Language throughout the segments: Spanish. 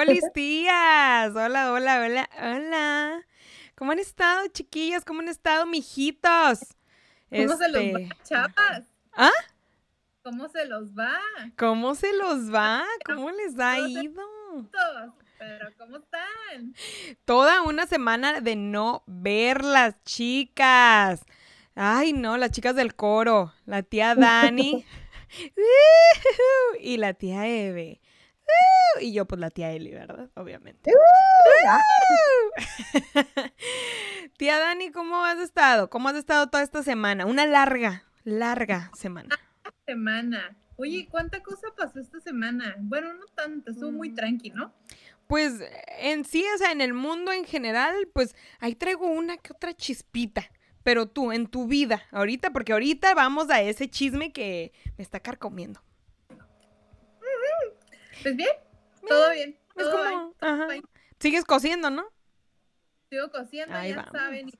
Hola, tías. Hola, hola, hola, hola. ¿Cómo han estado, chiquillas? ¿Cómo han estado, mijitos? ¿Cómo se los va, este, chapas? ¿Ah? ¿Cómo se los va? ¿Cómo se los va? ¿Cómo les ha ido? Pero, ¿cómo están? Toda una semana de no verlas, chicas. Ay, no, las chicas del coro. La tía Dani. y la tía Eve. Y yo, pues la tía Eli, ¿verdad? Obviamente. tía Dani, ¿cómo has estado? ¿Cómo has estado toda esta semana? Una larga, larga semana. Semana. Oye, ¿cuánta cosa pasó esta semana? Bueno, no tanto, estuvo muy mm. tranqui, ¿no? Pues en sí, o sea, en el mundo en general, pues ahí traigo una que otra chispita. Pero tú, en tu vida, ahorita, porque ahorita vamos a ese chisme que me está carcomiendo. Pues bien, todo bien. es como, Sigues cociendo, ¿no? Sigo cociendo, ya saben.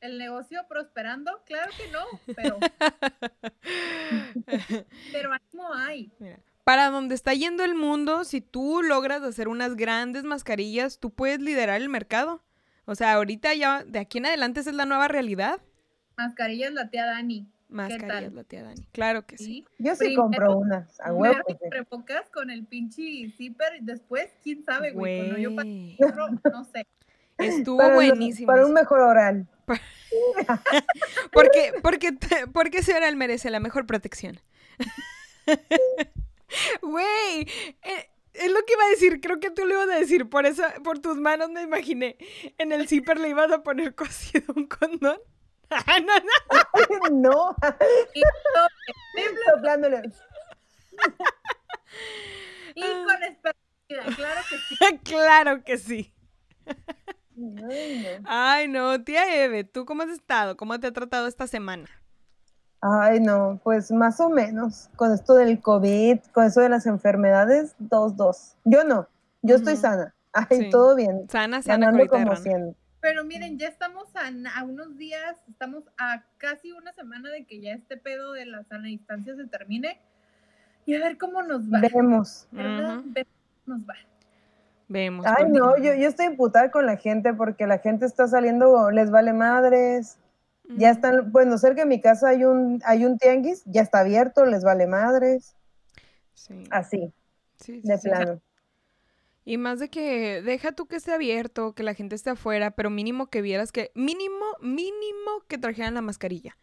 el negocio prosperando, claro que no, pero. pero ánimo hay. para donde está yendo el mundo, si tú logras hacer unas grandes mascarillas, tú puedes liderar el mercado. O sea, ahorita ya, de aquí en adelante esa es la nueva realidad. Mascarillas la tía Dani. Mascarillas la tía Dani. Claro que sí. Yo sí compro unas, a huevo. pocas con el pinche zipper y después, quién sabe, güey. Cuando yo no sé. Estuvo buenísimo. para un mejor oral. porque, porque, porque ese oral merece la mejor protección. Güey, eh, es lo que iba a decir, creo que tú lo ibas a decir, por eso, por tus manos me imaginé. En el zipper le ibas a poner cosido un condón. no, no. no. Soplándole. Y con esperanza, claro que sí. claro que sí. Ay, no, tía Eve, ¿tú cómo has estado? ¿Cómo te ha tratado esta semana? Ay, no, pues más o menos. Con esto del COVID, con eso de las enfermedades, dos, dos. Yo no, yo estoy sana. Ay, todo bien. Sana, sana, como siendo. Pero miren, ya estamos a, unos días, estamos a casi una semana de que ya este pedo de la sana distancia se termine. Y a ver cómo nos va. Vemos. ¿Verdad? Vemos cómo nos va. Vemos. Ay, no, yo, yo estoy imputada con la gente porque la gente está saliendo, les vale madres, ya están, bueno, cerca de mi casa hay un, hay un tianguis, ya está abierto, les vale madres. Sí. Así, de plano. Y más de que deja tú que esté abierto, que la gente esté afuera, pero mínimo que vieras que, mínimo, mínimo que trajeran la mascarilla.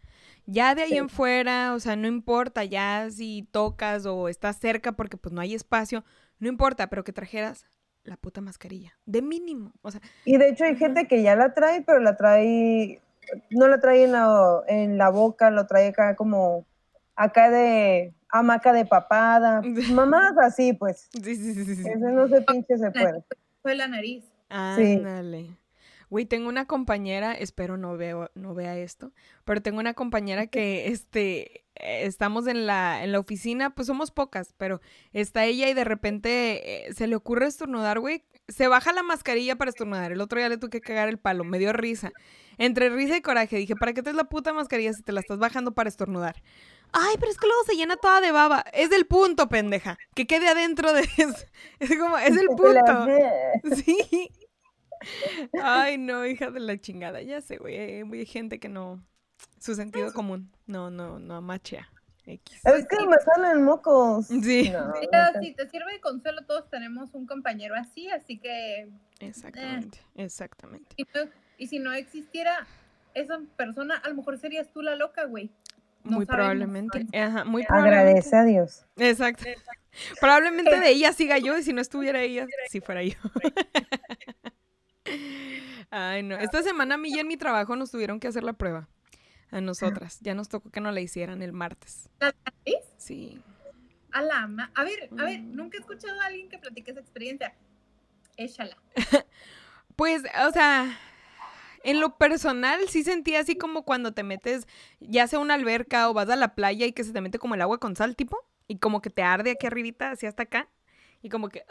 Ya de ahí en fuera, o sea, no importa ya si tocas o estás cerca porque pues no hay espacio, no importa, pero que trajeras la puta mascarilla, de mínimo, o sea. Y de hecho hay gente que ya la trae, pero la trae no lo trae en la, en la boca, lo trae acá como acá de hamaca de papada, mamás así pues. Sí, sí, sí, sí. Ese no se pinche se puede. Fue la nariz. Ándale. Güey, tengo una compañera, espero no veo, no vea esto, pero tengo una compañera que este estamos en la, en la oficina, pues somos pocas, pero está ella y de repente eh, se le ocurre estornudar, güey. Se baja la mascarilla para estornudar. El otro día le tuve que cagar el palo, me dio risa. Entre risa y coraje dije, ¿para qué te es la puta mascarilla si te la estás bajando para estornudar? Ay, pero es que luego se llena toda de baba. Es del punto, pendeja. Que quede adentro de eso. Es como, es el punto. Sí. Ay, no, hija de la chingada. Ya sé, güey. Hay gente que no. Su sentido común. No, no, no machea. X. Es que me salen mocos. Sí. si te sirve de consuelo, todos tenemos un compañero así, así que. Exactamente, eh. exactamente. Y si no existiera esa persona, a lo mejor serías tú la loca, güey. Muy probablemente. Ajá, muy probablemente. Agradece a Dios. Exacto. Probablemente de ella siga yo y si no estuviera ella, si fuera yo. Ay, no. Esta semana a mí y en mi trabajo nos tuvieron que hacer la prueba. A nosotras. Ya nos tocó que no la hicieran el martes. ¿La Sí. A la A ver, a ver, mm. nunca he escuchado a alguien que platique esa experiencia. Échala. pues, o sea, en lo personal sí sentí así como cuando te metes, ya sea una alberca o vas a la playa y que se te mete como el agua con sal, tipo, y como que te arde aquí arribita, así hasta acá, y como que,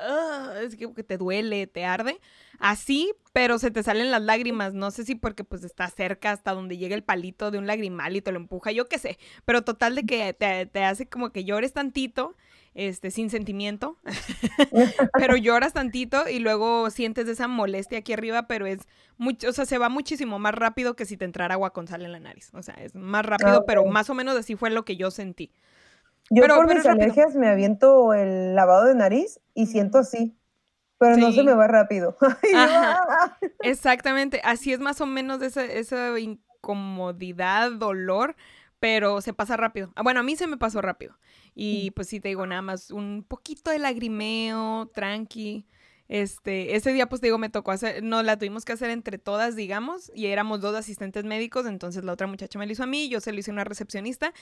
es como que te duele, te arde, así, pero se te salen las lágrimas, no sé si porque pues está cerca hasta donde llega el palito de un lagrimal y te lo empuja, yo qué sé, pero total de que te, te hace como que llores tantito este, sin sentimiento, pero lloras tantito y luego sientes esa molestia aquí arriba, pero es mucho, o sea, se va muchísimo más rápido que si te entrara agua con sal en la nariz. O sea, es más rápido, pero más o menos así fue lo que yo sentí. Yo por mis alergias me aviento el lavado de nariz y siento así, pero no se me va rápido. Exactamente, así es más o menos esa, esa incomodidad, dolor, pero se pasa rápido. Ah, bueno, a mí se me pasó rápido. Y pues sí, te digo, nada más un poquito de lagrimeo, tranqui. Este, ese día, pues te digo, me tocó hacer, no, la tuvimos que hacer entre todas, digamos, y éramos dos asistentes médicos, entonces la otra muchacha me lo hizo a mí, yo se lo hice a una recepcionista.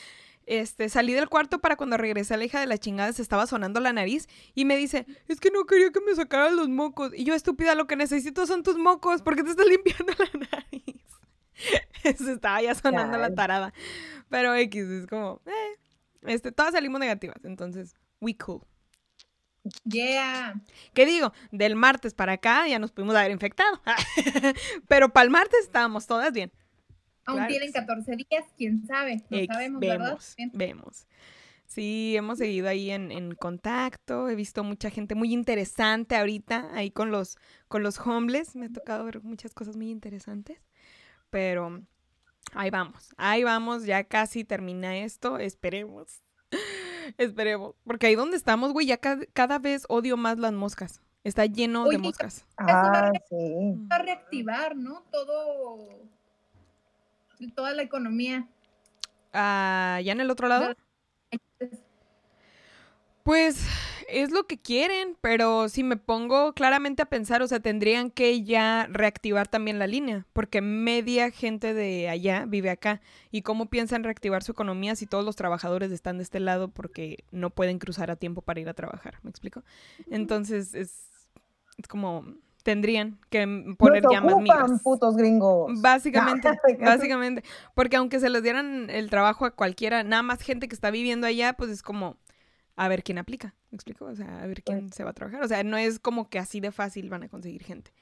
Este, salí del cuarto para cuando regresé la hija de la chingada se estaba sonando la nariz y me dice, es que no quería que me sacaran los mocos. Y yo, estúpida, lo que necesito son tus mocos, porque te estás limpiando la nariz. se estaba ya sonando la tarada. Pero X, es como, eh, este, todas salimos negativas, entonces, we cool. Yeah. ¿Qué digo? Del martes para acá ya nos pudimos haber infectado. Pero para el martes estábamos todas bien. Aún tienen 14 días, quién sabe. No sabemos, vemos, Vemos. Sí, hemos seguido ahí en, en, contacto. He visto mucha gente muy interesante ahorita ahí con los, con los homeless. Me ha tocado ver muchas cosas muy interesantes. Pero ahí vamos, ahí vamos. Ya casi termina esto. Esperemos. Esperemos. Porque ahí donde estamos, güey, ya cada, vez odio más las moscas. Está lleno de moscas. Ah, sí. Va a reactivar, ¿no? Todo. Toda la economía. Ah, ¿ya en el otro lado? Pues es lo que quieren, pero si me pongo claramente a pensar, o sea, tendrían que ya reactivar también la línea, porque media gente de allá vive acá. ¿Y cómo piensan reactivar su economía si todos los trabajadores están de este lado porque no pueden cruzar a tiempo para ir a trabajar? ¿Me explico? Entonces es, como tendrían que poner ya más migas. putos gringos. Básicamente, básicamente. Porque aunque se les dieran el trabajo a cualquiera, nada más gente que está viviendo allá, pues es como a ver quién aplica, ¿me explico? O sea, a ver quién se va a trabajar. O sea, no es como que así de fácil van a conseguir gente.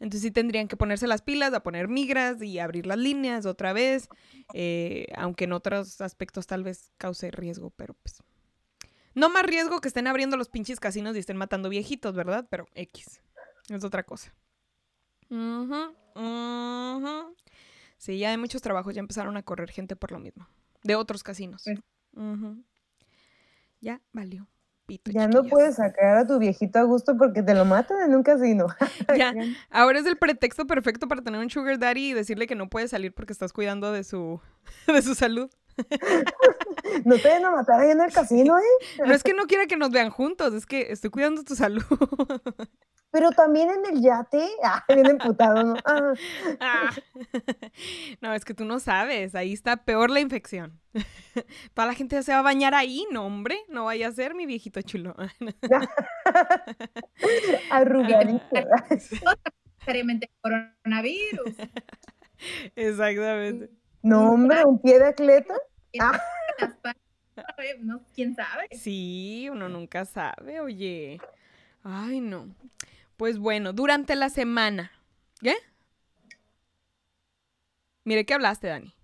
Entonces sí tendrían que ponerse las pilas, a poner migras y abrir las líneas otra vez, eh, aunque en otros aspectos tal vez cause riesgo, pero pues... No más riesgo que estén abriendo los pinches casinos y estén matando viejitos, ¿verdad? Pero X. Es otra cosa. Sí, ya hay muchos trabajos, ya empezaron a correr gente por lo mismo. De otros casinos. Ya valió. Pito, ya no puedes sacar a tu viejito a gusto porque te lo matan en un casino. ya, ahora es el pretexto perfecto para tener un sugar daddy y decirle que no puedes salir porque estás cuidando de su, de su salud. No te van a matar ahí en el casino, ¿eh? No es que no quiera que nos vean juntos, es que estoy cuidando tu salud. Pero también en el yate, ah, bien emputado, ¿no? Ah. Ah. No, es que tú no sabes, ahí está peor la infección. Toda la gente se va a bañar ahí, no, hombre, no vaya a ser mi viejito chulo. Arrugadito. Necesariamente coronavirus. Exactamente. No, hombre, un pie de atleta. No, ¿Quién sabe? Sí, uno nunca sabe, oye. Ay, no. Pues bueno, durante la semana. ¿Qué? Mire ¿qué hablaste, Dani.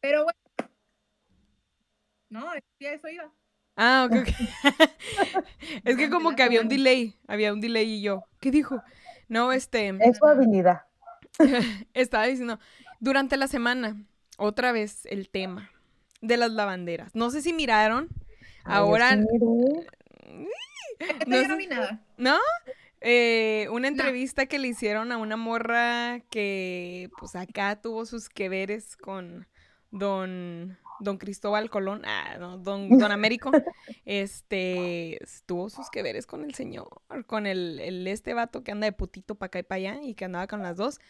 Pero bueno. No, ya eso iba. Ah, ok, es que como que había un delay, había un delay y yo, ¿qué dijo? No, este... Es su habilidad. Estaba diciendo, durante la semana, otra vez el tema de las lavanderas. No sé si miraron, ahora... No, no vi nada. ¿No? Eh, una entrevista que le hicieron a una morra que pues acá tuvo sus que veres con don don Cristóbal Colón, ah, don, don Américo, este, tuvo sus que veres con el señor, con el, el este vato que anda de putito para acá y para allá y que andaba con las dos,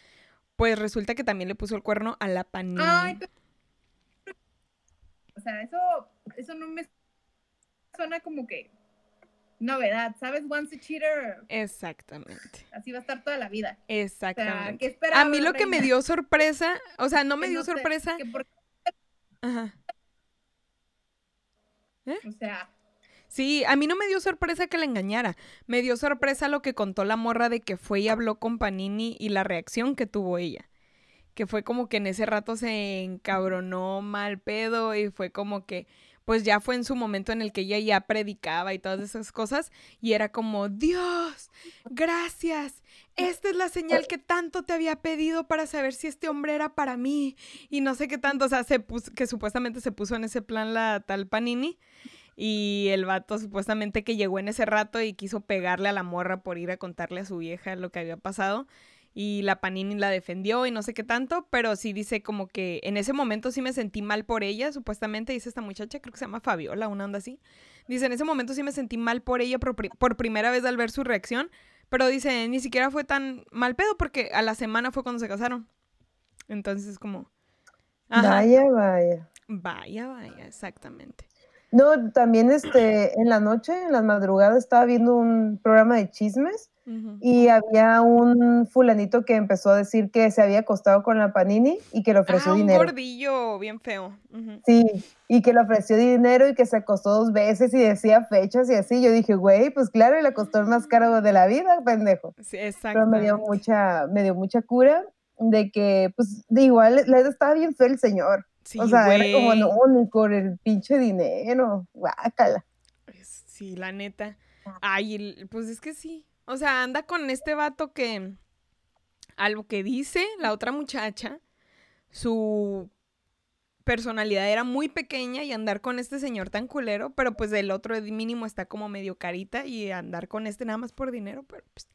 pues resulta que también le puso el cuerno a la panilla. Ay, O sea, eso, eso no me suena como que novedad, ¿sabes? Once a cheater. Exactamente. Así va a estar toda la vida. Exactamente. a mí lo que me dio sorpresa, o sea, no me dio sorpresa. Ajá. ¿Eh? O sea. Sí, a mí no me dio sorpresa que la engañara. Me dio sorpresa lo que contó la morra de que fue y habló con Panini y la reacción que tuvo ella. Que fue como que en ese rato se encabronó mal pedo y fue como que, pues ya fue en su momento en el que ella ya predicaba y todas esas cosas y era como, Dios, gracias, esta es la señal que tanto te había pedido para saber si este hombre era para mí y no sé qué tanto, o sea, se que supuestamente se puso en ese plan la tal Panini y el vato supuestamente que llegó en ese rato y quiso pegarle a la morra por ir a contarle a su vieja lo que había pasado y la Panini la defendió y no sé qué tanto, pero sí dice como que en ese momento sí me sentí mal por ella, supuestamente dice esta muchacha, creo que se llama Fabiola, una onda así. Dice, en ese momento sí me sentí mal por ella por, por primera vez al ver su reacción, pero dice, ni siquiera fue tan mal pedo porque a la semana fue cuando se casaron. Entonces es como... Vaya, vaya. Vaya, vaya, exactamente. No, también este, en la noche, en las madrugadas, estaba viendo un programa de chismes y había un fulanito que empezó a decir que se había acostado con la Panini y que le ofreció ah, dinero. Un gordillo bien feo. Sí, y que le ofreció dinero y que se acostó dos veces y decía fechas y así. Yo dije, güey, pues claro, y le costó el más caro de la vida, pendejo. Sí, exacto. Pero me dio mucha, me dio mucha cura de que, pues, de igual, la estaba bien feo el señor. Sí, o sea, era como, no, ni por el pinche dinero, guácala. Sí, la neta. Ay, pues es que sí. O sea, anda con este vato que, a lo que dice la otra muchacha, su personalidad era muy pequeña y andar con este señor tan culero, pero pues el otro mínimo está como medio carita y andar con este nada más por dinero, pero pues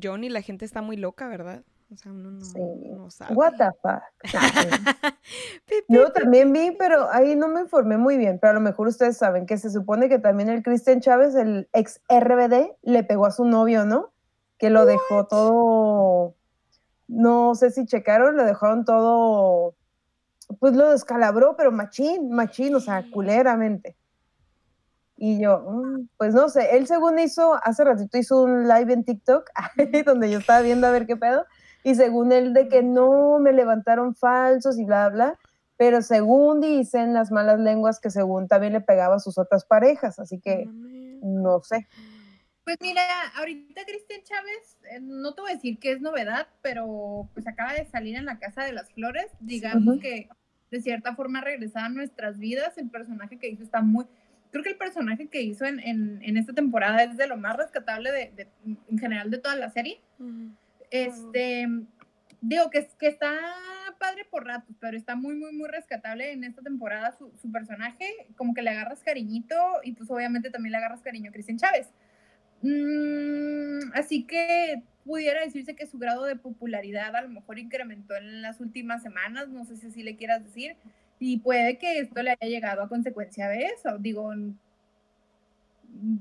Johnny, la gente está muy loca, ¿verdad? O sea, uno no, sabe. What the fuck. Yo también vi, pero ahí no me informé muy bien, pero a lo mejor ustedes saben que se supone que también el Cristian Chávez, el ex RBD, le pegó a su novio, ¿no? Que lo dejó todo, no sé si checaron, lo dejaron todo, pues lo descalabró, pero machín, machín, o sea, culeramente. Y yo, mm, pues no sé, él según hizo, hace ratito hizo un live en TikTok, donde yo estaba viendo a ver qué pedo, y según él de que no me levantaron falsos y bla, bla, pero según dicen las malas lenguas que según también le pegaba a sus otras parejas, así que no sé. Pues mira, ahorita Cristian Chávez, eh, no te voy a decir que es novedad, pero pues acaba de salir en la Casa de las Flores, digamos que de cierta forma regresaba a nuestras vidas, el personaje que hizo está muy, creo que el personaje que hizo en, en, esta temporada es de lo más rescatable de, en general de toda la serie. Este, digo que, que está padre por ratos, pero está muy, muy, muy rescatable en esta temporada su, personaje, como que le agarras cariñito y pues obviamente también le agarras cariño a Cristian Chávez. Mm, así que pudiera decirse que su grado de popularidad a lo mejor incrementó en las últimas semanas, no sé si así le quieras decir, y puede que esto le haya llegado a consecuencia de eso. Digo,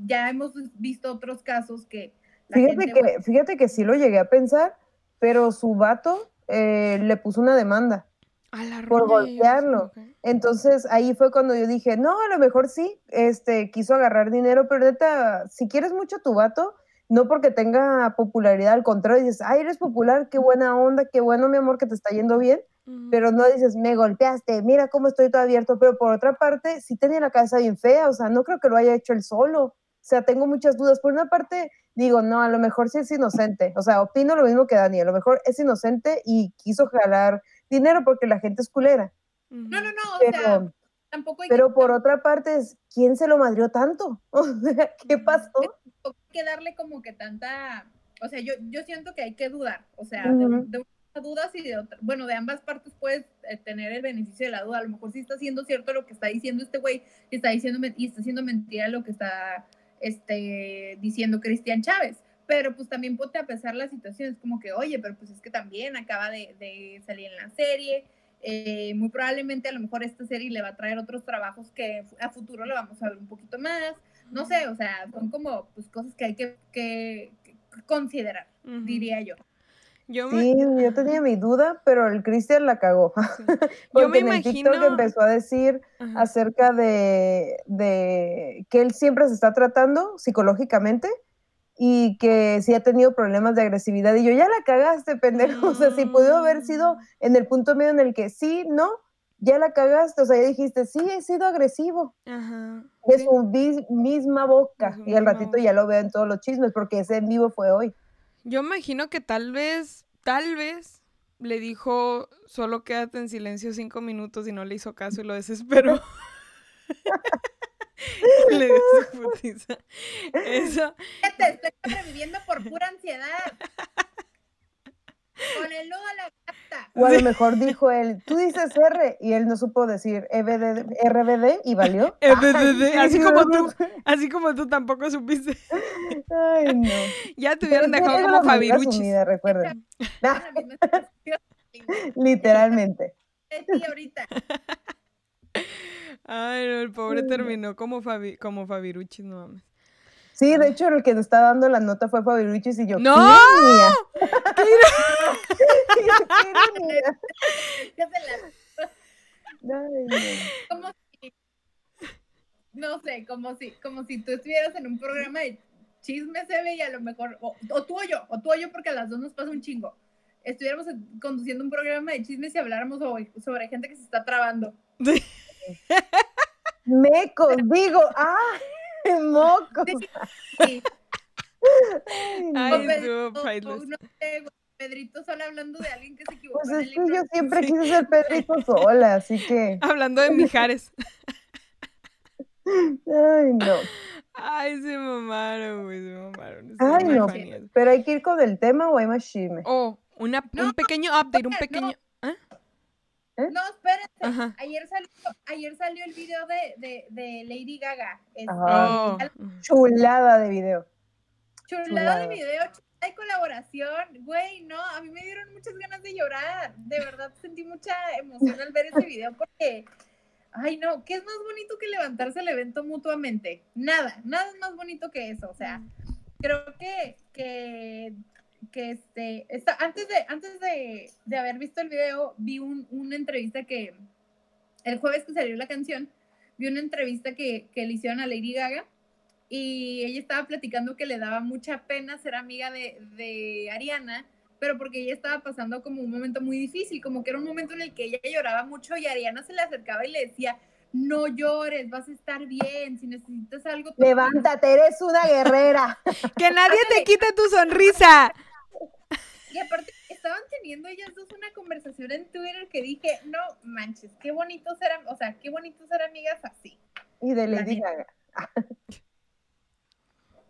ya hemos visto otros casos que Fíjate, que, fíjate que sí lo llegué a pensar, pero su vato eh, le puso una demanda por golpearlo. Entonces ahí fue cuando yo dije, no, a lo mejor sí, este, quiso agarrar dinero, pero neta, si quieres mucho a tu vato, no porque tenga popularidad, al contrario, dices, ay, eres popular, qué buena onda, qué bueno, mi amor, que te está yendo bien, pero no dices, me golpeaste, mira cómo estoy todo abierto, pero por otra parte, sí tenía la cabeza bien fea, o sea, no creo que lo haya hecho él solo. O sea, tengo muchas dudas. Por una parte, digo, no, a lo mejor sí es inocente. O sea, opino lo mismo que Dani. A lo mejor es inocente y quiso jalar dinero porque la gente es culera. No, no, no. Pero, o sea, tampoco hay pero por otra parte, ¿quién se lo madrió tanto? O sea, ¿qué pasó? Hay que darle como que tanta. O sea, yo, yo siento que hay que dudar. O sea, de, de dudas y de otra, bueno, de ambas partes puedes eh, tener el beneficio de la duda. A lo mejor sí está siendo cierto lo que está diciendo este güey y está diciendo y está haciendo mentira lo que está este, diciendo Cristian Chávez. Pero pues también ponte a pesar la situación, es como que, oye, pero pues es que también acaba de, salir en la serie, eh, muy probablemente a lo mejor esta serie le va a traer otros trabajos que a futuro lo vamos a ver un poquito más, no sé, o sea, son como pues cosas que hay que, considerar, diría yo. Yo Sí, yo tenía mi duda, pero el Cristian la cagó. yo me imagino... en empezó a decir acerca de, que él siempre se está tratando psicológicamente y que sí ha tenido problemas de agresividad. Y yo, ya la cagaste, pendejo. O sea, si pudo haber sido mm. en el punto medio en el que sí, no, ya la cagaste. O sea, ya dijiste, sí, he sido agresivo. Ajá. Es su misma boca. y al ratito ya lo veo en todos los chismes, porque ese en vivo fue hoy. Yo imagino que tal vez, tal vez le dijo, solo quédate en silencio cinco minutos y no le hizo caso y lo desesperó. Le dio su putiza. Eso. Te estoy sobreviviendo por pura ansiedad. Con el nudo a la gata. O a lo mejor dijo él, tú dices R, y él no supo decir EBD, RBD y valió. EBDD, así como tú, así como tú tampoco supiste. Ay, no. Ya te hubieran dejado como Fabiruchis. sumida, recuerden. Literalmente. Ahorita. Ay, no, el pobre terminó como Fabi, como Fabiruchis, no mames. Sí, de hecho, el que nos está dando la nota fue Fabiruchis y yo. ¡No! ¡Qué ironía! Como si, no sé, como si, como si tú estuvieras en un programa de chisme se ve y a lo mejor, o, o tú o yo, o tú o yo porque a las dos nos pasa un chingo. Estuviéramos en- conduciendo un programa de chismes y habláramos sobre, sobre gente que se está trabando. Mecos, digo, ¡ah! ¡Mocos! Sí, Ay, no. Ay, o estuvo Pedro- priceless. o no sé, güey, Pedrito solo hablando de alguien que se equivocó Pues es que yo siempre Sí. quise ser Pedrito sola, así que. Hablando de Mijares. Ay, no. Ay, se mamaron, güey, se mamaron. Ay, no. Pero hay que ir con el tema o hay más chisme. Oh, una, No, un pequeño update, un no. ¿Ah? No, espérense. Ayer salió, ayer salió el video de, de, de Lady Gaga. Este, Ajá. Oh. Chulada de video. Chulada Chulada. de video, chulada de colaboración. Güey, no, a mí me dieron muchas ganas de llorar. De verdad sentí mucha emoción al ver ese video porque, ay no, ¿qué es más bonito que levantarse el evento mutuamente? Nada, nada es más bonito que eso. O sea, creo que, que, que este, esta- antes, de, antes de, de haber visto el video, vi un- una entrevista que, el jueves que salió la canción, vi una entrevista que, que le hicieron a Lady Gaga y ella estaba platicando que le daba mucha pena ser amiga de, de Ariana, pero porque ella estaba pasando como un momento muy difícil, como que era un momento en el que ella lloraba mucho y Ariana se le acercaba y le decía, no llores, vas a estar bien, si necesitas algo... Levántate, eres una guerrera. ¡Que nadie te quite tu sonrisa! Y aparte, estaban teniendo ellas dos una conversación en Twitter que dije, no manches, qué bonito ser, o sea, qué bonito ser amigas así. Y de La Lady. Gaga.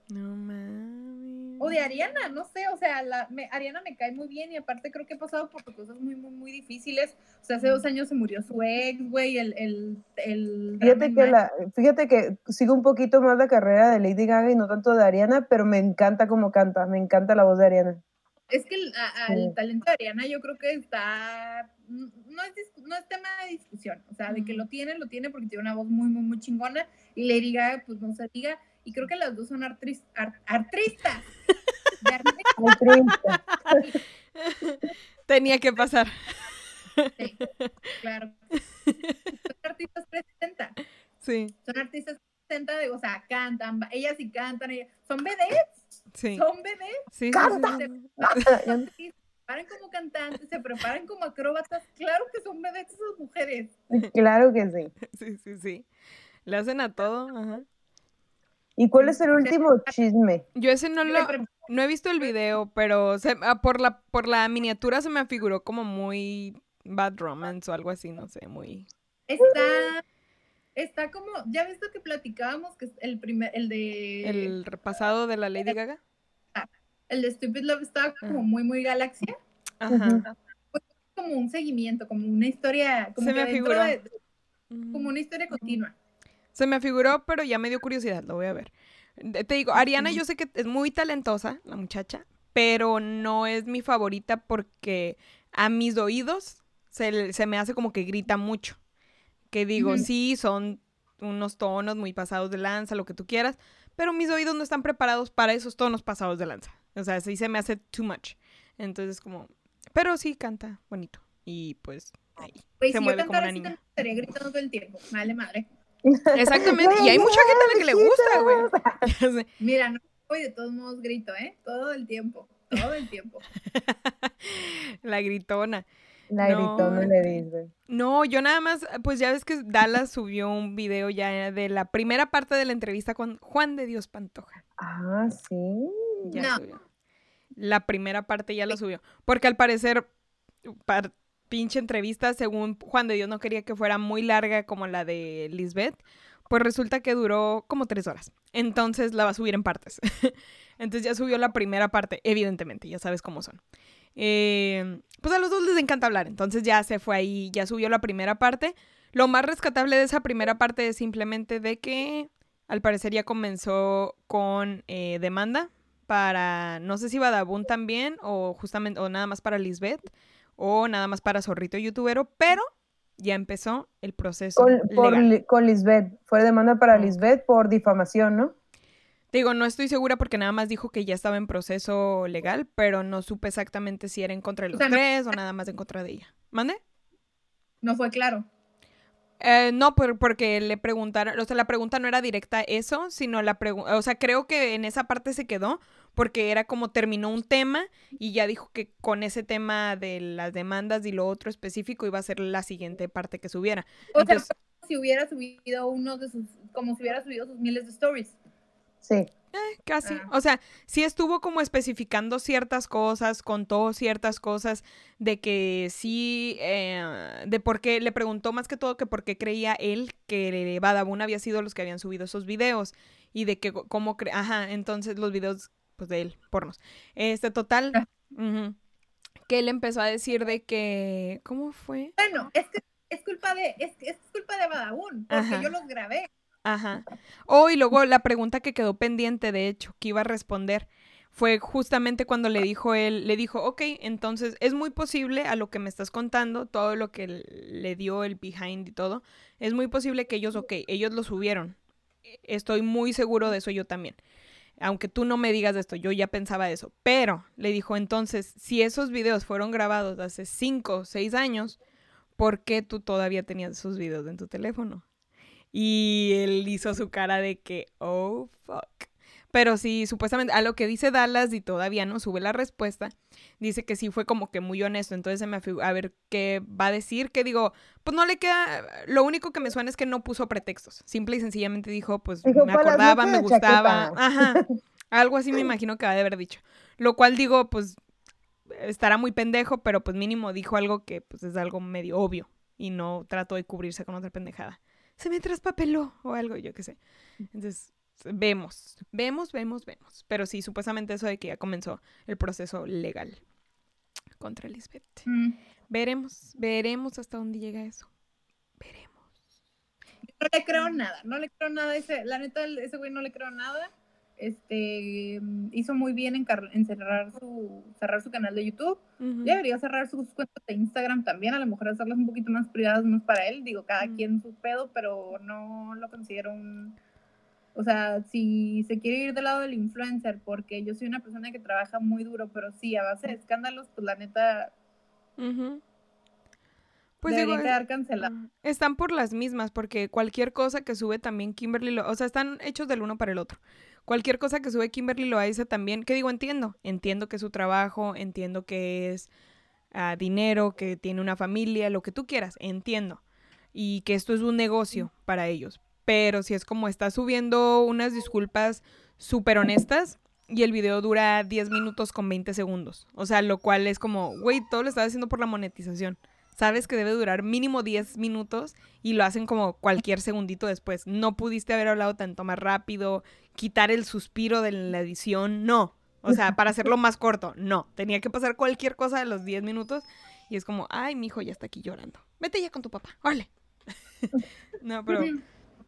No mames. O de Ariana, no sé, o sea, la, me- Ariana me cae muy bien y aparte creo que he pasado por cosas muy, muy, muy difíciles. O sea, hace dos años se murió su ex, güey, el... el, el Fíjate que, la, fíjate que sigo un poquito más la carrera de Lady Gaga y no tanto de Ariana, pero me encanta cómo canta, me encanta la voz de Ariana. Es que el, a- al talento de Ariana yo creo que está... No es, no es tema de discusión, o sea, de que lo tiene, lo tiene porque tiene una voz muy, muy, muy chingona y Lady Gaga, pues no se diga. Y creo que las dos son artris, ar- artistas. De artistas, Ay, triste. Tenía que pasar. sí, claro. Son artistas 360. Sí, son artistas 60 de, o sea, cantan, ellas sí cantan, ellas- son vedettes, sí. son vedettes, Sí, sí, ¡Canta! sí, sí. se preparan como cantantes, se preparan como acróbatas, claro que son vedettes esas mujeres. Claro que sí. Sí, sí, sí. Le hacen a todo, ajá. ¿Y cuál es el último chisme? Yo ese no lo, no he visto el video, pero se- ah, por la por la miniatura se me afiguró como muy bad romance o algo así, no sé, muy. Está, está como, ya ves lo que platicábamos, que es el primer, el de, el, El pasado de la Lady Gaga. de Stupid Love estaba como Ajá. muy, muy galaxia, Ajá. como un seguimiento, como una historia, como Se me figuró. de- Mm. como una historia continua. Se me afiguró, pero ya me dio curiosidad, lo voy a ver. Te digo, Ariana yo sé que es muy talentosa, la muchacha, pero no es mi favorita porque a mis oídos se, se me hace como que grita mucho. Que digo, sí, son unos tonos muy pasados de lanza, lo que tú quieras, pero mis oídos no están preparados para esos tonos pasados de lanza. O sea, sí se me hace too much. Entonces, como, pero sí canta bonito. Y pues, ahí. Pues Se si yo mueve como cantara una así, niña. estaría gritando todo el tiempo, vale madre. Exactamente. Y hay mucha gente a la que le gusta, güey. Mira, no, hoy de todos modos grito, ¿eh? Todo el tiempo, todo el tiempo. La gritona. La No, le dice. No, yo nada más, pues ya ves que Dallas subió un video ya de la primera parte de la entrevista con Juan de Dios Pantoja. Ah, sí. Ya No. subió. La primera parte ya la subió. Porque al parecer, par- pinche entrevista, según Juan de Dios no quería que fuera muy larga como la de Lisbeth, pues resulta que duró como tres horas. Entonces la va a subir en partes. Entonces ya subió la primera parte, evidentemente, ya sabes cómo son. Eh, pues a los dos les encanta hablar, entonces ya se fue ahí, ya subió la primera parte. Lo más rescatable de esa primera parte es simplemente de que al parecer ya comenzó con eh, demanda para, no sé si Badabun también, o justamente, o nada más para Lisbeth, o nada más para Zorrito Youtubero, pero ya empezó el proceso. Con, con Lisbeth, fue demanda para Lisbeth por difamación, ¿no? Digo, no estoy segura porque nada más dijo que ya estaba en proceso legal, pero no supe exactamente si era en contra de los tres o nada más en contra de ella. ¿Mande? No fue claro. Eh, no, porque le preguntaron, o sea, la pregunta no era directa eso, sino la pregunta, o sea, creo que en esa parte se quedó porque era como terminó un tema y ya dijo que con ese tema de las demandas y lo otro específico iba a ser la siguiente parte que subiera. O sea, si hubiera subido uno de sus, como si hubiera subido sus miles de stories. Sí. Eh, casi. Ah. O sea, sí estuvo como especificando ciertas cosas, contó ciertas cosas de que sí, eh, de por qué, le preguntó más que todo que por qué creía él que Badabun había sido los que habían subido esos videos y de que cómo, cre ajá, entonces los videos, pues de él, pornos. Este, total, ah. que él empezó a decir de que, ¿cómo fue? Bueno, es que es culpa de, es, es culpa de Badabun, porque yo los grabé. Ajá. Oh, y luego la pregunta que quedó pendiente, de hecho, que iba a responder, fue justamente cuando le dijo él, le dijo, ok, entonces es muy posible a lo que me estás contando, todo lo que le dio el behind y todo, es muy posible que ellos, ok, ellos lo subieron. Estoy muy seguro de eso yo también. Aunque tú no me digas esto, yo ya pensaba eso. Pero le dijo, entonces, si esos videos fueron grabados hace cinco o seis años, ¿por qué tú todavía tenías esos videos en tu teléfono? Y él hizo su cara de que, oh, fuck. Pero sí, supuestamente, a lo que dice Dallas y todavía no sube la respuesta, dice que sí fue como que muy honesto. Entonces se me a ver qué va a decir. Que digo, pues no le queda. Lo único que me suena es que no puso pretextos. Simple y sencillamente dijo, pues me acordaba, me gustaba. Ajá. Algo así me imagino que va a haber dicho. Lo cual digo, pues estará muy pendejo, pero pues mínimo dijo algo que pues es algo medio obvio y no trató de cubrirse con otra pendejada se me traspapeló o algo, yo qué sé. Entonces, vemos, vemos, vemos, vemos. Pero sí, supuestamente eso de que ya comenzó el proceso legal contra Lisbeth. Mm. Veremos, veremos hasta dónde llega eso. Veremos. No le creo nada, no le creo nada. Ese, la neta, ese güey no le creo nada este hizo muy bien en, cerrar su cerrar su canal de YouTube. Debería cerrar sus cuentas de Instagram también, a lo mejor hacerlas un poquito más privadas más para él, digo, cada quien su pedo, pero no lo considero un o sea, si se quiere ir del lado del influencer, porque yo soy una persona que trabaja muy duro, pero sí, a base de escándalos, pues la neta pues digo, quedar cancelado. Están por las mismas, porque cualquier cosa que sube también Kimberly, lo, o sea, están hechos del uno para el otro cualquier cosa que sube Kimberly lo dice también, que digo, entiendo, entiendo que es su trabajo, entiendo que es ah, dinero, que tiene una familia, lo que tú quieras, entiendo. Y que esto es un negocio para ellos. Pero si es como está subiendo unas disculpas súper honestas y el video dura 10 minutos con 20 segundos. O sea, lo cual es como, güey, todo lo estás haciendo por la monetización sabes que debe durar mínimo 10 minutos y lo hacen como cualquier segundito después. No pudiste haber hablado tanto más rápido, quitar el suspiro de la edición, no. O sea, para hacerlo más corto, no. Tenía que pasar cualquier cosa de los 10 minutos y es como, ay, mi hijo ya está aquí llorando. Vete ya con tu papá, órale. no, pero,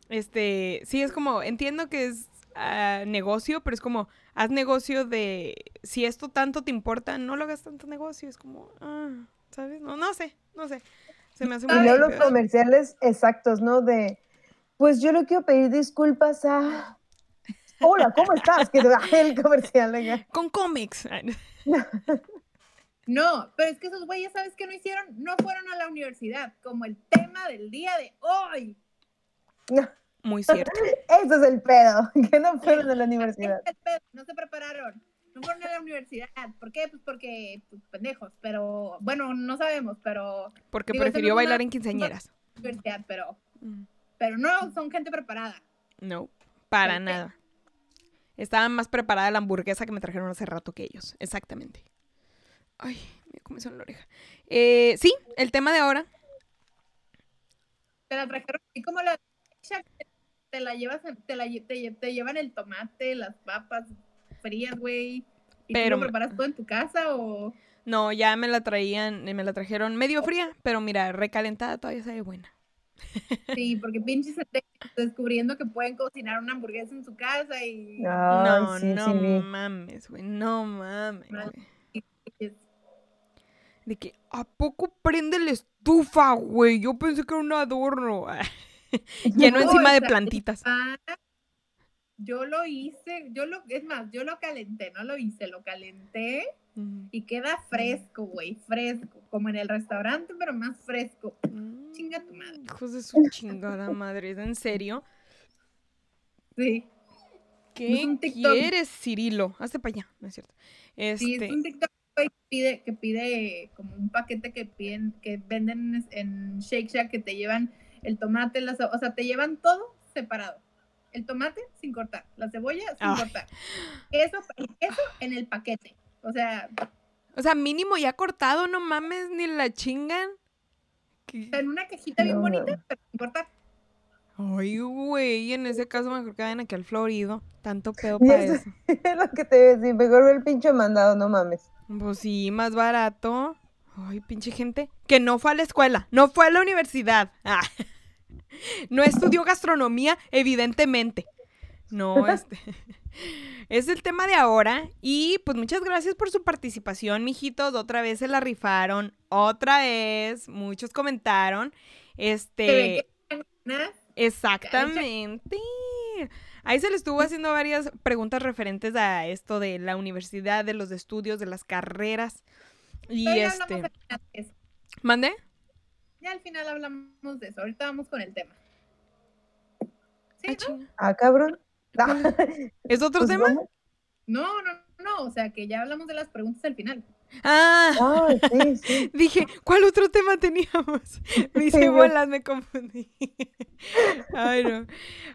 este, sí, es como, entiendo que es ah, negocio, pero es como, haz negocio de, si esto tanto te importa, no lo hagas tanto negocio, es como, ah, ¿sabes? No, no sé, no sé. Se me hace muy Y luego los comerciales exactos, ¿no? De, pues yo le quiero pedir disculpas a... Hola, ¿cómo estás? Que el comercial. Con cómics. No, pero es que esos güeyes, ¿sabes qué no hicieron? No fueron a la universidad, como el tema del día de hoy. Muy cierto. Eso es el pedo, que no fueron a la universidad. Es el pedo, no se prepararon no fueron a la universidad. ¿Por qué? Pues porque pues, pendejos, pero bueno, no sabemos, pero... Porque prefirió bailar en quinceañeras. Universidad, pero, mm. pero no son gente preparada. No, para nada. Estaba más preparada la hamburguesa que me trajeron hace rato que ellos, exactamente. Ay, me comenzó en la oreja. Eh, sí, el tema de ahora. Te la trajeron así como la te la llevas, te, la, te, te llevan el tomate, las papas frías, güey. ¿Y Pero- tú lo preparas todo en tu casa o...? No, ya me la traían, me la trajeron medio fría, pero mira, recalentada todavía sabe buena. Sí, porque pinches descubriendo que pueden cocinar una hamburguesa en su casa y... No, sí, no sí mames, güey, no mames, De que, ¿a poco prende la estufa, güey? Yo pensé que era un adorno. Lleno No, encima de está- plantitas. Ah, yo lo hice, yo lo, es más, yo lo calenté, no lo hice, lo calenté y queda fresco, güey, fresco, como en el restaurante, pero más fresco. Mm, Chinga tu madre. Hijos de su chingada madre, ¿es en serio? Sí, ¿Qué quieres, Cirilo? Hazte para allá, no es cierto. sí, Este, es un TikTok que pide, que pide como un paquete que piden, que venden en Shake Shack, que te llevan el tomate, las, o sea, te llevan todo separado. El tomate sin cortar, la cebolla sin Ay. cortar. Eso, queso en el paquete. O sea, o sea, mínimo ya cortado, no mames, ni la chingan. ¿Qué? en una cajita bien No, bonita, no. pero sin cortar. Ay, güey, en ese caso mejor que vayan aquí al Florido. Tanto pedo para eso- eso. Es lo que te iba a decir, mejor el pinche mandado, no mames. Pues sí, más barato. Ay, pinche gente. Que no fue a la escuela, no fue a la universidad. Ah. No estudió gastronomía, evidentemente. No, este. Es el tema de ahora. Y pues muchas gracias por su participación, mijitos. Otra vez se la rifaron. Otra vez. Muchos comentaron. Este. Exactamente. Ahí se le estuvo haciendo varias preguntas referentes a esto de la universidad, de los estudios, de las carreras. Y este. ¿Mande? Ya al final hablamos de eso. Ahorita vamos con el tema. Sí, Ah, ¿no? Ah, cabrón. ¿Es otro Pues, tema? No, no, no. O sea, que ya hablamos de las preguntas al final. Ah, Ay, sí, sí. dije, ¿cuál otro tema teníamos? Me hice Sí, bolas, me confundí. Ay, no.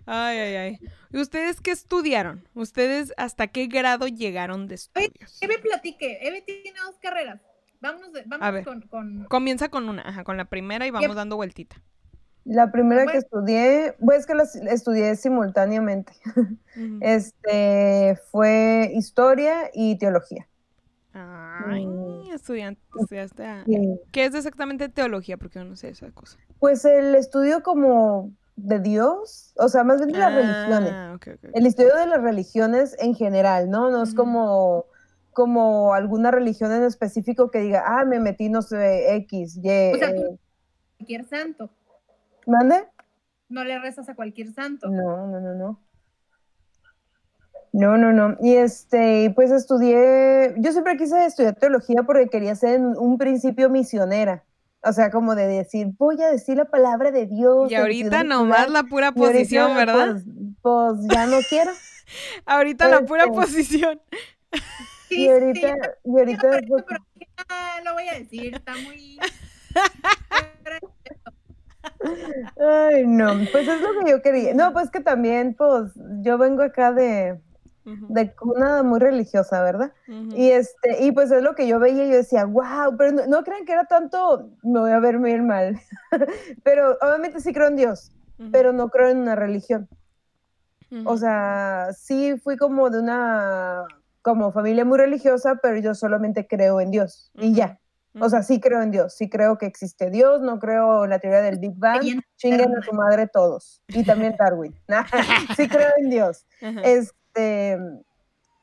Ay, ay, ay. ¿Y ustedes qué estudiaron? ¿Ustedes hasta qué grado llegaron de estudios? Eve platique. Eve tiene dos carreras. Vámonos, de- vámonos ver. con, con- Comienza con una, ajá, con la primera y vamos dando vueltita. La primera que Bueno. estudié, pues que las estudié simultáneamente. Este fue historia y teología. Ay, Mm. estudiante, estudiaste. a- Sí. ¿Qué es exactamente teología? Porque yo no sé esa cosa. Pues el estudio como de Dios, o sea, más bien de las religiones. Ah, ok, ok, ok. El estudio de las religiones en general, ¿no? No es como, como alguna religión en específico que diga, ah, me metí, no sé, X, Y. O sea, tú- eh, cualquier santo. ¿Mande? No le rezas a cualquier santo. No, no, no, no. No, no, no. Y este, pues estudié, yo siempre quise estudiar teología porque quería ser en un principio misionera. O sea, como de decir, voy a decir la palabra de Dios. Y ahorita nomás ciudad". la pura posición, ¿verdad? Pues, pues ya no quiero. ahorita la pura este- posición. Sí, Y ahorita, sí, y ahorita, pero, pero dije, "Ah, lo voy a decir, está muy... ay, no, pues es lo que yo quería. No, pues que también, pues, yo vengo acá de, Ujú, de cuna muy religiosa, ¿verdad? Y este, y pues es lo que yo veía, y yo decía, wow, pero no, no crean que era tanto, me voy a ver bien mal. pero obviamente sí creo en Dios, pero no creo en una religión. O sea, sí fui como de una, como familia muy religiosa, pero yo solamente creo en Dios y ya. O sea, sí creo en Dios, sí creo que existe Dios, no creo en la teoría del Big Bang, chinguen a tu madre todos. Y también Darwin. sí creo en Dios. Este,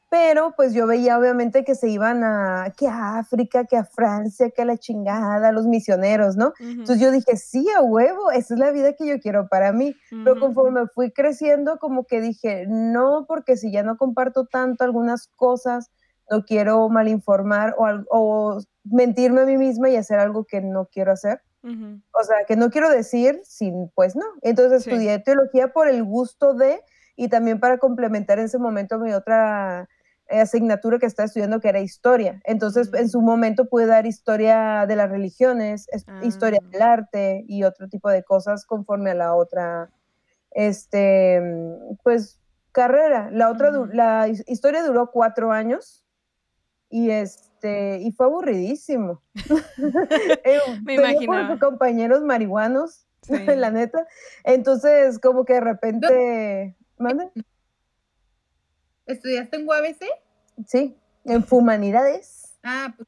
pero pues yo veía obviamente que se iban a, que a África, que a Francia, que a la chingada, los misioneros, ¿no? Ujú, Entonces yo dije, sí, a huevo, esa es la vida que yo quiero para mí. Pero ujú, conforme fui creciendo, como que dije, no, porque si ya no comparto tanto algunas cosas, no quiero malinformar o, o mentirme a mí misma y hacer algo que no quiero hacer. ujú. O sea, que no quiero decir sin, pues no. Entonces Sí. estudié teología por el gusto de y también para complementar en ese momento mi otra asignatura que estaba estudiando que era historia. Entonces Mm. en su momento pude dar historia de las religiones, es- historia Ah. del arte y otro tipo de cosas conforme a la otra, este, mm, pues carrera. La otra, Ujú. la his- historia duró cuatro años y este, y fue aburridísimo. Eh, Me imaginaba. compañeros marihuanos la neta. Entonces, como que de repente... ¿Mande? ¿Estudiaste en UABC? Sí, en Humanidades. Ah, pues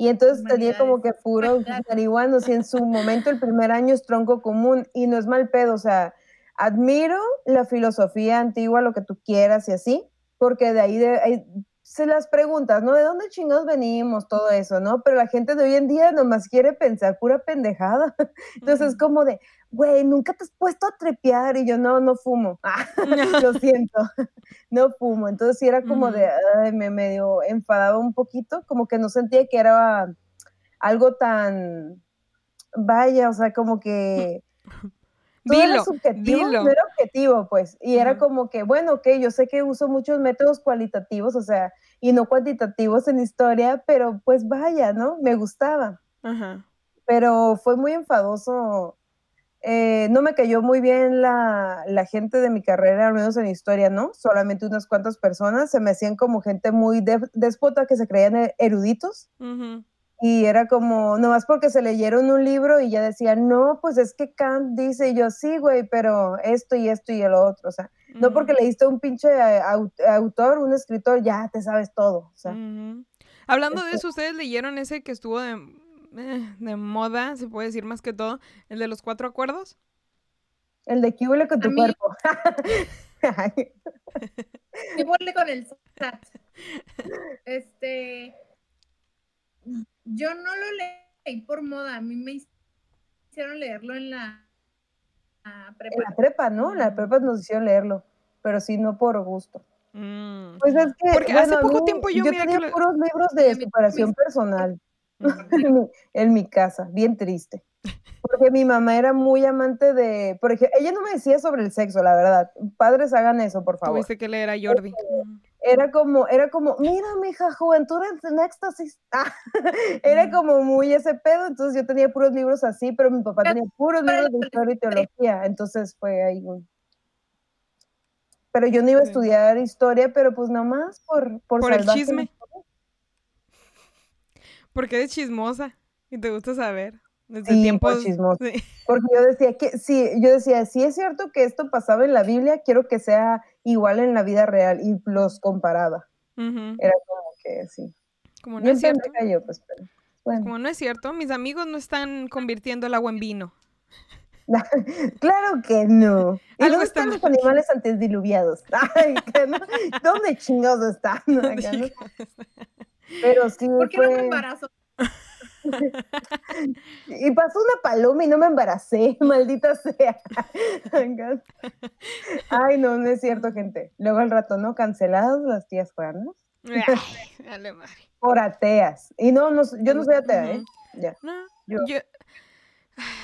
y entonces tenía como que puro marihuanos y en su momento el primer año es tronco común y no es mal pedo, o sea, admiro la filosofía antigua, lo que tú quieras y así, porque de ahí, de, se las preguntas, ¿no? ¿De dónde chingados venimos? Todo eso, ¿no? Pero la gente de hoy en día nomás quiere pensar pura pendejada. Entonces es como de, güey, nunca te has puesto a trepear y yo no, no fumo. lo siento, no fumo. Entonces sí era como de, ay, me medio enfadaba un poquito, como que no sentía que era algo tan, vaya, o sea, como que... Todo dilo, era subjetivo, No era objetivo, pues. Y era como que, bueno, ok, yo sé que uso muchos métodos cualitativos, o sea, y no cuantitativos en historia, pero pues vaya, ¿no? Me gustaba. Pero fue muy enfadoso eh, no me cayó muy bien la, gente de mi carrera, al menos en historia, ¿no? Solamente unas cuantas personas. Se me hacían como gente muy déspota que se creían e-, eruditos. Y era como, nomás porque se leyeron un libro y ya decían, no, pues es que Kant dice, y yo sí, güey, pero esto y esto y el otro. O sea, no porque leíste un pinche eh, autor, un escritor, ya te sabes todo. O sea, Hablando de este eso, ¿ustedes leyeron ese que estuvo de eh, de moda, se puede decir más que todo, el de los cuatro acuerdos. El de que huele con tu cuerpo. ¿Qué huele con el SAT? Este, yo no lo leí por moda, a mí me hicieron leerlo en la, prepa. En la prepa, ¿no? En la prepa nos hicieron leerlo, pero sí, no por gusto. Mm. Pues es que, Porque hace poco tiempo yo, yo tenía puros libros de superación personal en mi casa, bien triste. Porque mi mamá era muy amante de, por ejemplo, ella no me decía sobre el sexo, la verdad. Padres hagan eso, por favor. Tuviste que leer a Jordi. Era como, era como, mira, mija, juventud en éxtasis. era como muy ese pedo, entonces yo tenía puros libros así, pero mi papá tenía puros libros de historia y teología, entonces fue ahí Pero yo no iba a estudiar historia, pero pues nomás por, por, por el chisme. Porque eres chismosa y te gusta saber. Desde sí, chismosa. Porque yo decía que sí, yo decía, si es cierto que esto pasaba en la Biblia, quiero que sea igual en la vida real y los comparaba. Era como que sí. Como no es cierto. Pues, como no es cierto, mis amigos no están convirtiendo el agua en vino. claro que no. ¿Y dónde están los animales antediluviados? Ay, ¿Dónde chingados están? Pero sí. ¿Por qué no me embarazo? Y pasó una paloma y no me embaracé, maldita sea. Ay, no, no es cierto, gente. Luego al rato, ¿no? Cancelados las tías cuernos. Dale, Por ateas. Y no, no yo no soy atea, ¿eh? Ya. yo...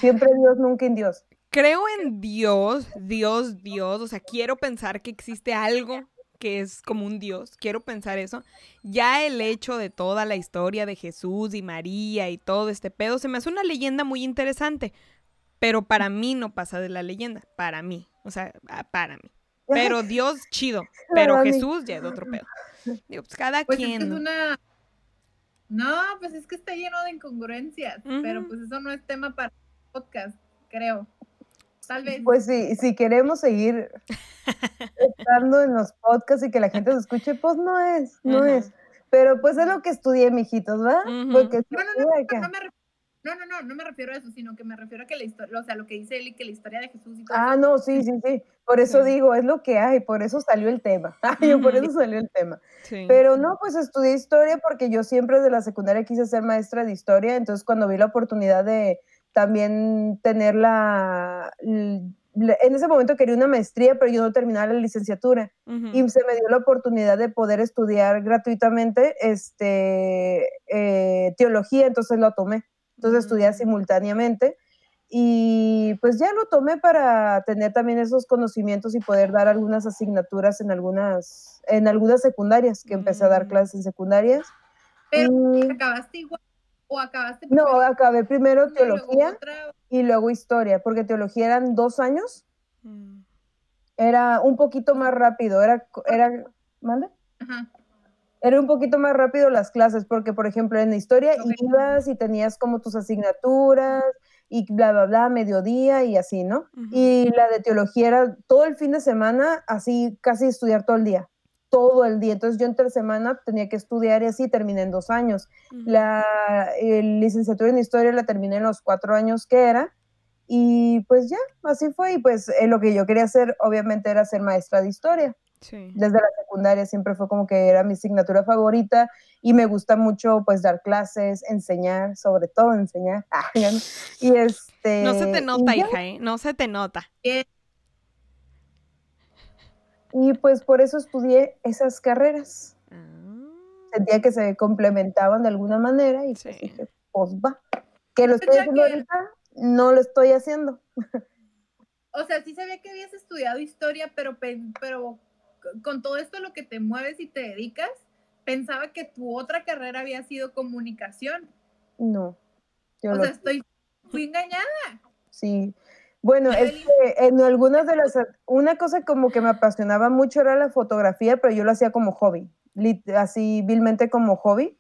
Siempre Dios, nunca en Dios. Creo en Dios, Dios, Dios. O sea, quiero pensar que existe algo que es como un dios, quiero pensar eso. Ya el hecho de toda la historia de Jesús y María y todo este pedo se me hace una leyenda muy interesante, pero para mí no pasa de la leyenda, para mí, o sea, ah, para mí. Pero Dios chido, pero Jesús ya es otro pedo. Digo, pues cada pues quien. Es una... No, pues es que está lleno de incongruencias, pero pues eso no es tema para podcast, creo. Tal vez. Pues sí, si queremos seguir estando en los podcasts y que la gente se escuche, pues no es, no es. Pero pues es lo que estudié, mijitos, ¿verdad? Porque no, no, no, no, no, no, no, me refiero a eso, sino que me refiero a que la historia, o sea, lo que dice él y que la historia de Jesús y todo Ah, no, sí, sí, sí. Por eso digo, es lo que hay, por eso salió el tema. por eso salió el tema. Pero no, pues estudié historia porque yo siempre desde la secundaria quise ser maestra de historia, entonces cuando vi la oportunidad de también tener la, en ese momento quería una maestría, pero yo no terminaba la licenciatura y se me dio la oportunidad de poder estudiar gratuitamente este, eh, teología, entonces lo tomé. Entonces estudié mm. simultáneamente y pues ya lo tomé para tener también esos conocimientos y poder dar algunas asignaturas en algunas, en algunas secundarias, que empecé a dar mm. clases en secundarias. Pero acabaste igual ¿O acabaste No, acabé primero teología y luego historia, porque teología eran dos años. Mm. Era un poquito más rápido, era, era, ¿mande? Era un poquito más rápido las clases, porque por ejemplo en historia ibas y tenías como tus asignaturas y bla, bla, bla, mediodía y así, ¿no? Y la de teología era todo el fin de semana, así casi estudiar todo el día, todo el día. Entonces yo entre semana tenía que estudiar y así terminé en dos años. La licenciatura en historia la terminé en los cuatro años que era. Y pues ya, así fue. Y pues eh, lo que yo quería hacer, obviamente, era ser maestra de historia. Desde la secundaria siempre fue como que era mi asignatura favorita y me gusta mucho pues dar clases, enseñar, sobre todo enseñar. Ah, y este No se te nota, hija, ¿eh? No se te nota. Y pues por eso estudié esas carreras. Ah. Sentía que se complementaban de alguna manera y pues dije, pues va. Que lo estoy haciendo ahorita, no lo estoy haciendo. O sea, sí sabía que habías estudiado historia, pero, pero con todo esto lo que te mueves y te dedicas, pensaba que tu otra carrera había sido comunicación. No. o sea, estoy, fui engañada. Sí. Bueno, es que en algunas de las, una cosa como que me apasionaba mucho era la fotografía, pero yo lo hacía como hobby, así vilmente como hobby.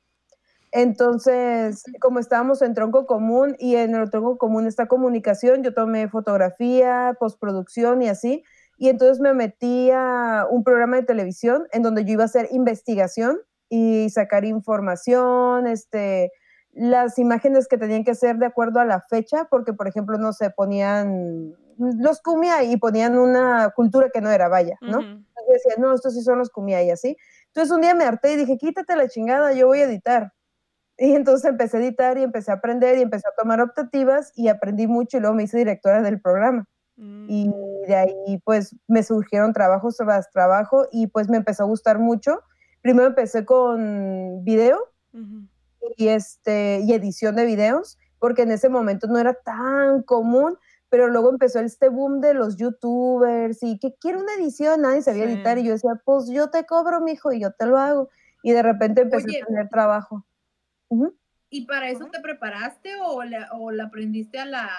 Entonces, como estábamos en tronco común y en el tronco común está comunicación, yo tomé fotografía, postproducción y así. Y entonces me metí a un programa de televisión en donde yo iba a hacer investigación y sacar información, este, las imágenes que tenían que ser de acuerdo a la fecha, porque por ejemplo, no se ponían los cumia y ponían una cultura que no era, vaya, ¿no? Entonces decía, no, estos sí son los cumia y así. Entonces un día me harté y dije, quítate la chingada, yo voy a editar. Y entonces empecé a editar y empecé a aprender y empecé a tomar optativas y aprendí mucho y luego me hice directora del programa. Y mm. de ahí pues me surgieron trabajos tras trabajo y pues me empezó a gustar mucho. Primero empecé con video y, este, y edición de videos, porque en ese momento no era tan común, pero luego empezó este boom de los youtubers y que quiero una edición, nadie sabía editar y yo decía, pues yo te cobro, mijo, y yo te lo hago. Y de repente empecé a tener trabajo. ¿Y para eso te preparaste o la, o la aprendiste a la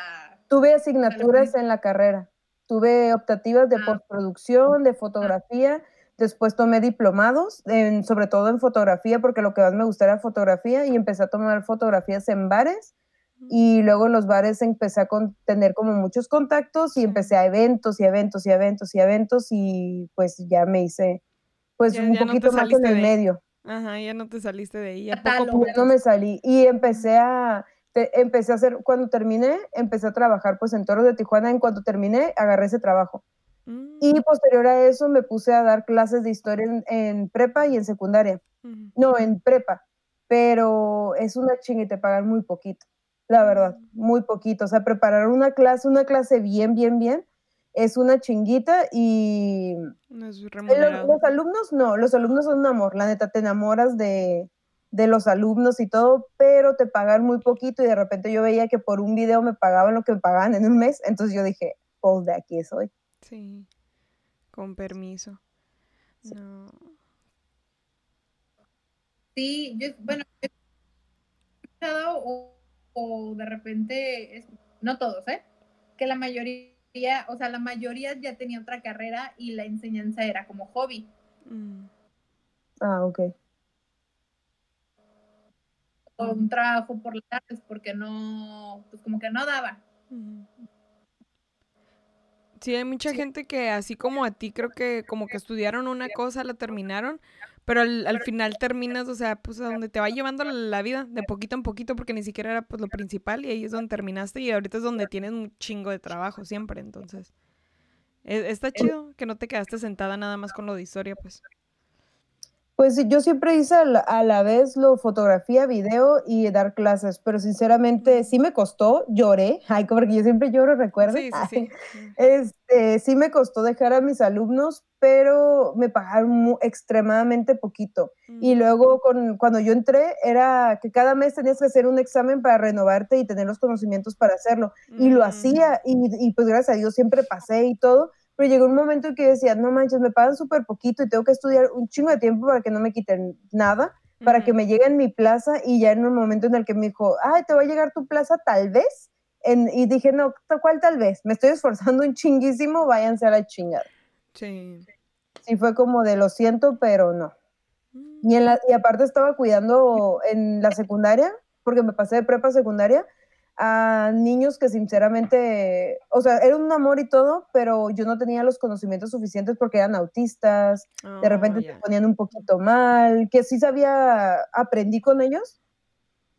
Tuve asignaturas en la carrera. Tuve optativas de ah. postproducción, de fotografía. Después tomé diplomados, en, sobre todo en fotografía, porque lo que más me gustaba era fotografía y empecé a tomar fotografías en bares. Y luego en los bares empecé a tener como muchos contactos y empecé a eventos y eventos y eventos y eventos y pues ya me hice pues un poquito más en el medio. Ajá, ya no te saliste de ahí. no me salí y empecé a empecé a hacer, cuando terminé, empecé a trabajar pues en Toros de Tijuana. En cuanto terminé, agarré ese trabajo. Y mm. posterior a eso me puse a dar clases de historia en, prepa y en secundaria. No, en prepa. Pero es una chinga y te pagan muy poquito, la verdad, mm. muy poquito. O sea, preparar una clase, una clase bien, bien, bien, es una chinguita y... No es los, los, alumnos no, los alumnos son un amor, la neta, te enamoras de, de los alumnos y todo, pero te pagan muy poquito y de repente yo veía que por un video me pagaban lo que me pagaban en un mes, entonces yo dije, pues de aquí soy. Sí, con permiso. Sí. No. Sí, yo, bueno, he escuchado o, o, de repente, no todos, ¿eh? Que la mayoría, o sea, la mayoría ya tenía otra carrera y la enseñanza era como hobby. Mm. Ah, ok un trabajo por las tardes porque no, pues como que no daba. Sí, hay mucha gente que así como a ti creo que como que estudiaron una cosa, la terminaron, pero al, final terminas, o sea, pues a donde te va llevando la, vida, de poquito en poquito, porque ni siquiera era pues lo principal y ahí es donde terminaste y ahorita es donde tienes un chingo de trabajo siempre, entonces. E, está chido que no te quedaste sentada nada más con lo de historia, pues. Pues yo siempre hice a la, vez lo fotografía, video y dar clases, pero sinceramente sí me costó, lloré, ay, porque yo siempre lloro, recuerdo. Sí, sí, Este, sí me costó dejar a mis alumnos, pero me pagaron extremadamente poquito. Y mm. luego con, cuando yo entré era que cada mes tenías que hacer un examen para renovarte y tener los conocimientos para hacerlo. Y lo mm. hacía y, y pues gracias a Dios siempre pasé y todo, pero llegó un momento en que decía, no manches, me pagan súper poquito y tengo que estudiar un chingo de tiempo para que no me quiten nada, para que me llegue en mi plaza y ya en un momento en el que me dijo, ay, te va a llegar tu plaza tal vez, en, y dije, no, ¿cuál tal vez? Me estoy esforzando un chinguísimo, váyanse a la chingada. Sí. Sí, fue como de lo siento, pero no. Y, en la, y aparte estaba cuidando en la secundaria, porque me pasé de prepa secundaria, a niños que sinceramente, o sea, era un amor y todo, pero yo no tenía los conocimientos suficientes porque eran autistas, de repente se ponían un poquito mal, que sí sabía, aprendí con ellos,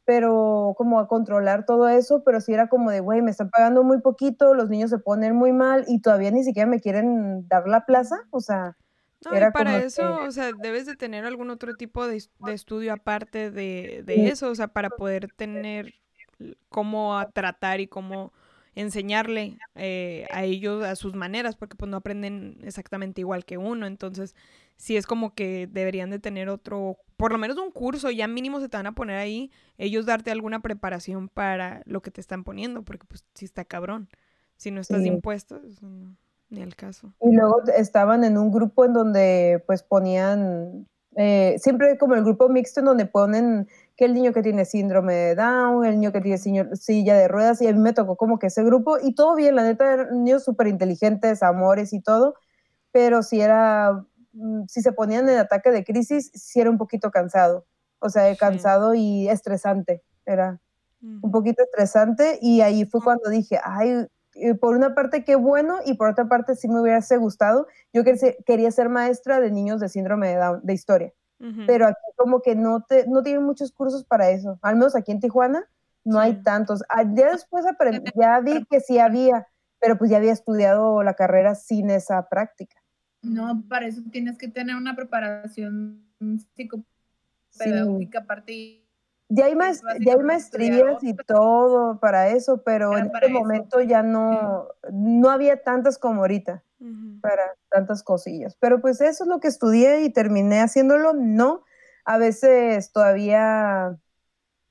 pero como a controlar todo eso, pero sí era como de, güey, me están pagando muy poquito, los niños se ponen muy mal y todavía ni siquiera me quieren dar la plaza, o sea... No, y para eso, o sea, debes de tener algún otro tipo de, estudio aparte de, de eso, o sea, para poder tener cómo tratar y cómo enseñarle eh, a ellos a sus maneras, porque pues no aprenden exactamente igual que uno. Entonces, sí es como que deberían de tener otro, por lo menos un curso, ya mínimo se te van a poner ahí, ellos darte alguna preparación para lo que te están poniendo, porque pues sí está cabrón. Si no estás impuesto, ni al caso. Y luego estaban en un grupo en donde pues ponían, eh, siempre como el grupo mixto en donde ponen que el niño que tiene síndrome de Down, el niño que tiene silla de ruedas, y a mí me tocó como que ese grupo, y todo bien, la neta, eran niños súper inteligentes, amores y todo, pero si era, mm, si se ponían en ataque de crisis, sí era un poquito cansado, o sea, cansado y estresante, era un poquito estresante, y ahí fue cuando dije, ay, eh, por una parte qué bueno, y por otra parte sí me hubiese gustado, yo quería ser maestra de niños de síndrome de Down, de historia pero aquí como que no, te, no tienen muchos cursos para eso, al menos aquí en Tijuana no hay tantos. Ah, ya después ya vi que sí había, pero pues ya había estudiado la carrera sin esa práctica. No, para eso tienes que tener una preparación psicopedagógica aparte. Ya hay, ya hay maestrías y todo para eso, pero, en este momento ya no, no había tantas como ahorita para tantas cosillas. Pero pues eso es lo que estudié y terminé haciéndolo. No, a veces todavía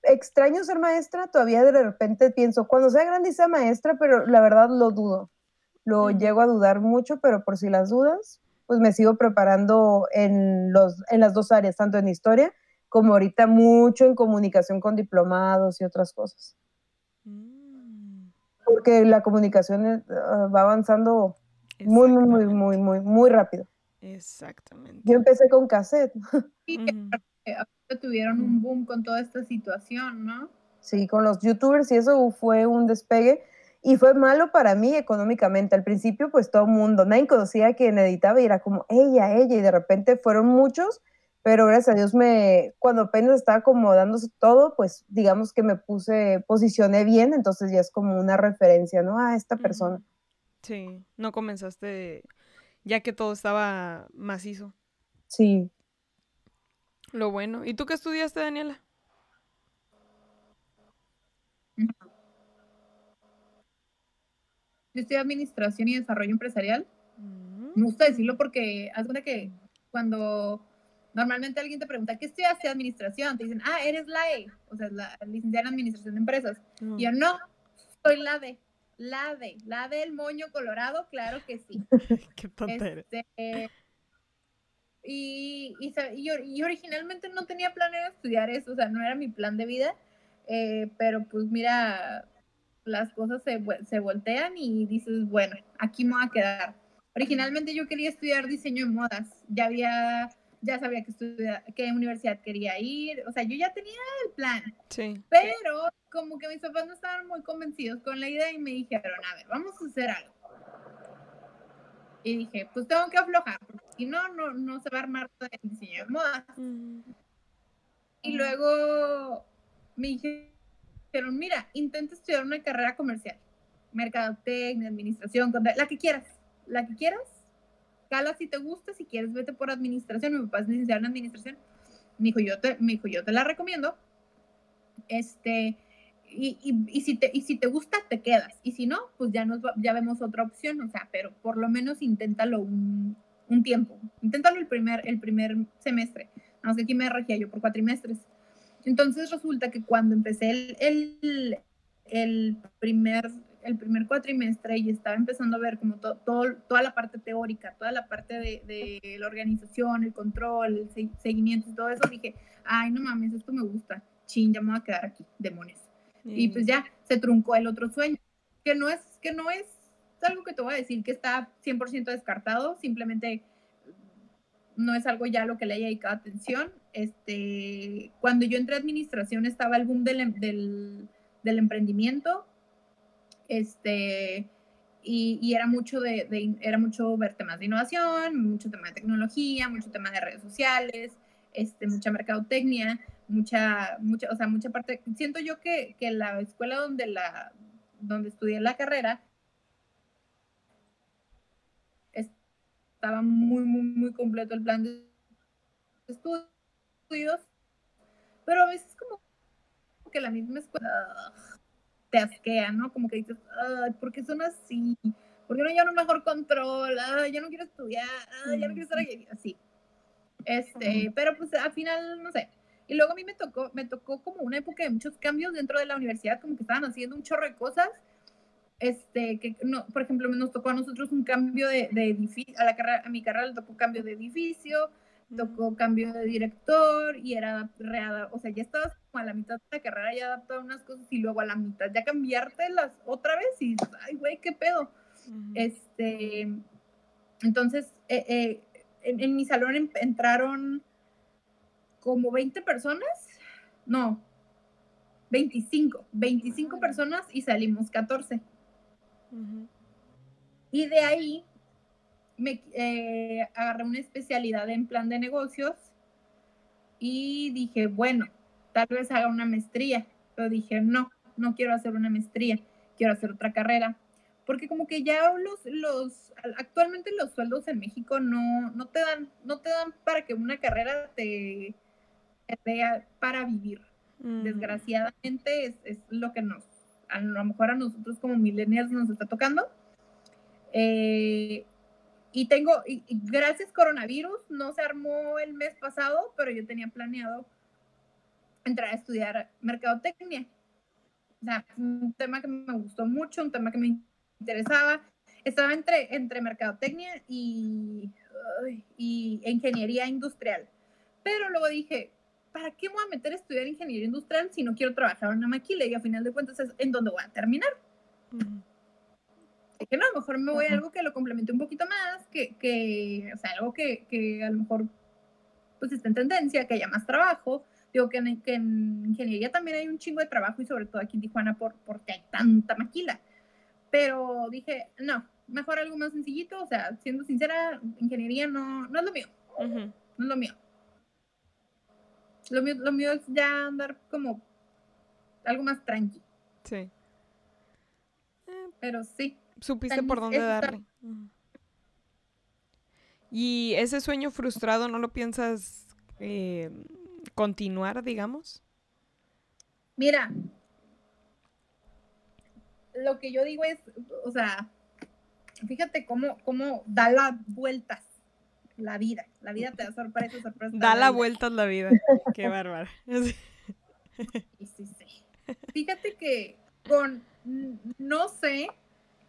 extraño ser maestra, todavía de repente pienso, cuando sea grande y sea maestra, pero la verdad lo dudo. Lo llego a dudar mucho, pero por si las dudas, pues me sigo preparando en, los, en las dos áreas, tanto en historia como ahorita mucho en comunicación con diplomados y otras cosas. Mm. Porque la comunicación eh, va avanzando muy, muy, muy, muy, muy, rápido. Exactamente. Yo empecé con cassette. Sí, tuvieron un boom con toda esta situación, ¿no? Sí, con los youtubers y eso fue un despegue. Y fue malo para mí económicamente. Al principio, pues todo el mundo, nadie conocía a quien editaba y era como ella, ella, y de repente fueron muchos, pero gracias a Dios me, cuando apenas estaba acomodándose todo, pues digamos que me puse, posicioné bien, entonces ya es como una referencia, ¿no? A esta persona. Sí, no comenzaste ya que todo estaba macizo. Sí. Lo bueno. ¿Y tú qué estudiaste, Daniela? Yo estudié Administración y Desarrollo Empresarial. Mm. Me gusta decirlo porque haz cuenta que cuando normalmente alguien te pregunta, ¿qué estudiaste Administración? Te dicen, ah, eres la E, o sea, la licenciada en Administración de Empresas. Y yo, no, soy la D. La de, la del moño colorado, claro que sí. Qué tontería. Este, y, y, originalmente no tenía planeado estudiar eso, o sea, no era mi plan de vida, eh, pero pues mira, las cosas se, se, voltean y dices, bueno, aquí me voy a quedar. Originalmente yo quería estudiar diseño de modas, ya había, ya sabía que estudiar, qué universidad quería ir, o sea, yo ya tenía el plan. Sí. Pero como que mis papás no estaban muy convencidos con la idea y me dijeron, a ver, vamos a hacer algo. Y dije, pues tengo que aflojar, porque si no, no, no se va a armar todo el diseño de modas. Y luego me dijeron, mira, intenta estudiar una carrera comercial, mercadotecnia, administración, la que quieras, la que quieras, cala si te gusta, si quieres vete por administración, mi papá es licenciado en administración. Me dijo, yo te, me dijo, yo te la recomiendo. Este, y, y, si te, y si te gusta, te quedas. Y si no, pues ya, nos, ya vemos otra opción, o sea, pero por lo menos inténtalo un, un tiempo. Inténtalo el primer, el primer semestre. No sé, aquí me regía yo por cuatrimestres. Entonces resulta que cuando empecé el, el, el, primer, el primer cuatrimestre y estaba empezando a ver como todo, toda la parte teórica, toda la parte de, de la organización, el control, el seguimiento y todo eso, dije, ay, no mames, esto me gusta. Chin, ya me voy a quedar aquí, demonios. Y pues ya se truncó el otro sueño, que no es, que no es algo que te voy a decir que está 100% descartado, simplemente no es algo ya lo que le haya dedicado atención. Este, cuando yo entré a administración estaba el boom del, del, del emprendimiento. Este, y, era mucho de, era mucho ver temas de innovación, mucho tema de tecnología, mucho tema de redes sociales, este, mucha mercadotecnia, mucha, mucha, o sea, mucha parte. Siento yo que, que la escuela donde la, donde estudié la carrera estaba muy, muy, muy completo el plan de estudios, pero a veces como que la misma escuela te asquea, ¿no? Como que dices, ay, ¿por qué son así? ¿Por qué no llevan un mejor control? Ay, ya no quiero estudiar, ay, ya no quiero estar aquí, así. Este, pero pues al final, no sé. Y luego a mí me tocó, me tocó como una época de muchos cambios dentro de la universidad, como que estaban haciendo un chorro de cosas. Este, que no, por ejemplo, nos tocó a nosotros un cambio de, de edificio, a la carrera, a mi carrera le tocó cambio de edificio, tocó cambio de director y era reada, o sea, ya estabas como a la mitad de la carrera ya adaptado a unas cosas y luego a la mitad ya cambiártelas otra vez y ay, güey, qué pedo. Este, entonces, eh, eh, en, mi salón entraron como 20 personas, no, 25, 25 personas y salimos 14. Y de ahí me eh, agarré una especialidad en plan de negocios y dije, bueno, tal vez haga una maestría, pero dije, no, no quiero hacer una maestría, quiero hacer otra carrera, porque como que ya los, los actualmente los sueldos en México no, no te dan, no te dan para que una carrera te, dé para vivir. Mm. Desgraciadamente es, es, lo que nos, a lo mejor a nosotros como millennials nos está tocando. Eh, y tengo, y, gracias coronavirus, no se armó el mes pasado, pero yo tenía planeado entrar a estudiar mercadotecnia. O sea, un tema que me gustó mucho, un tema que me interesaba. Estaba entre, entre mercadotecnia y, y ingeniería industrial. Pero luego dije, ¿para qué me voy a meter a estudiar ingeniería industrial si no quiero trabajar en una maquila? Y a final de cuentas es en donde voy a terminar que no, a lo mejor me voy a algo que lo complemente un poquito más, que, que o sea, algo que, que, a lo mejor pues está en tendencia, que haya más trabajo. Digo que en, que en ingeniería también hay un chingo de trabajo y sobre todo aquí en Tijuana por, porque hay tanta maquila. Pero dije, no, mejor algo más sencillito, o sea, siendo sincera, ingeniería no, no es lo mío, no es lo mío. Lo mío, lo mío es ya andar como algo más tranqui. Sí. Pero sí, supiste por dónde darle. ¿Y ese sueño frustrado no lo piensas eh, continuar, digamos? Mira, lo que yo digo es, o sea, fíjate cómo, cómo da las vueltas la vida. La vida te da sorpresas, sorpresas. Da la vueltas la vida. Qué bárbaro. Sí, sí, sí. Fíjate que con, no sé,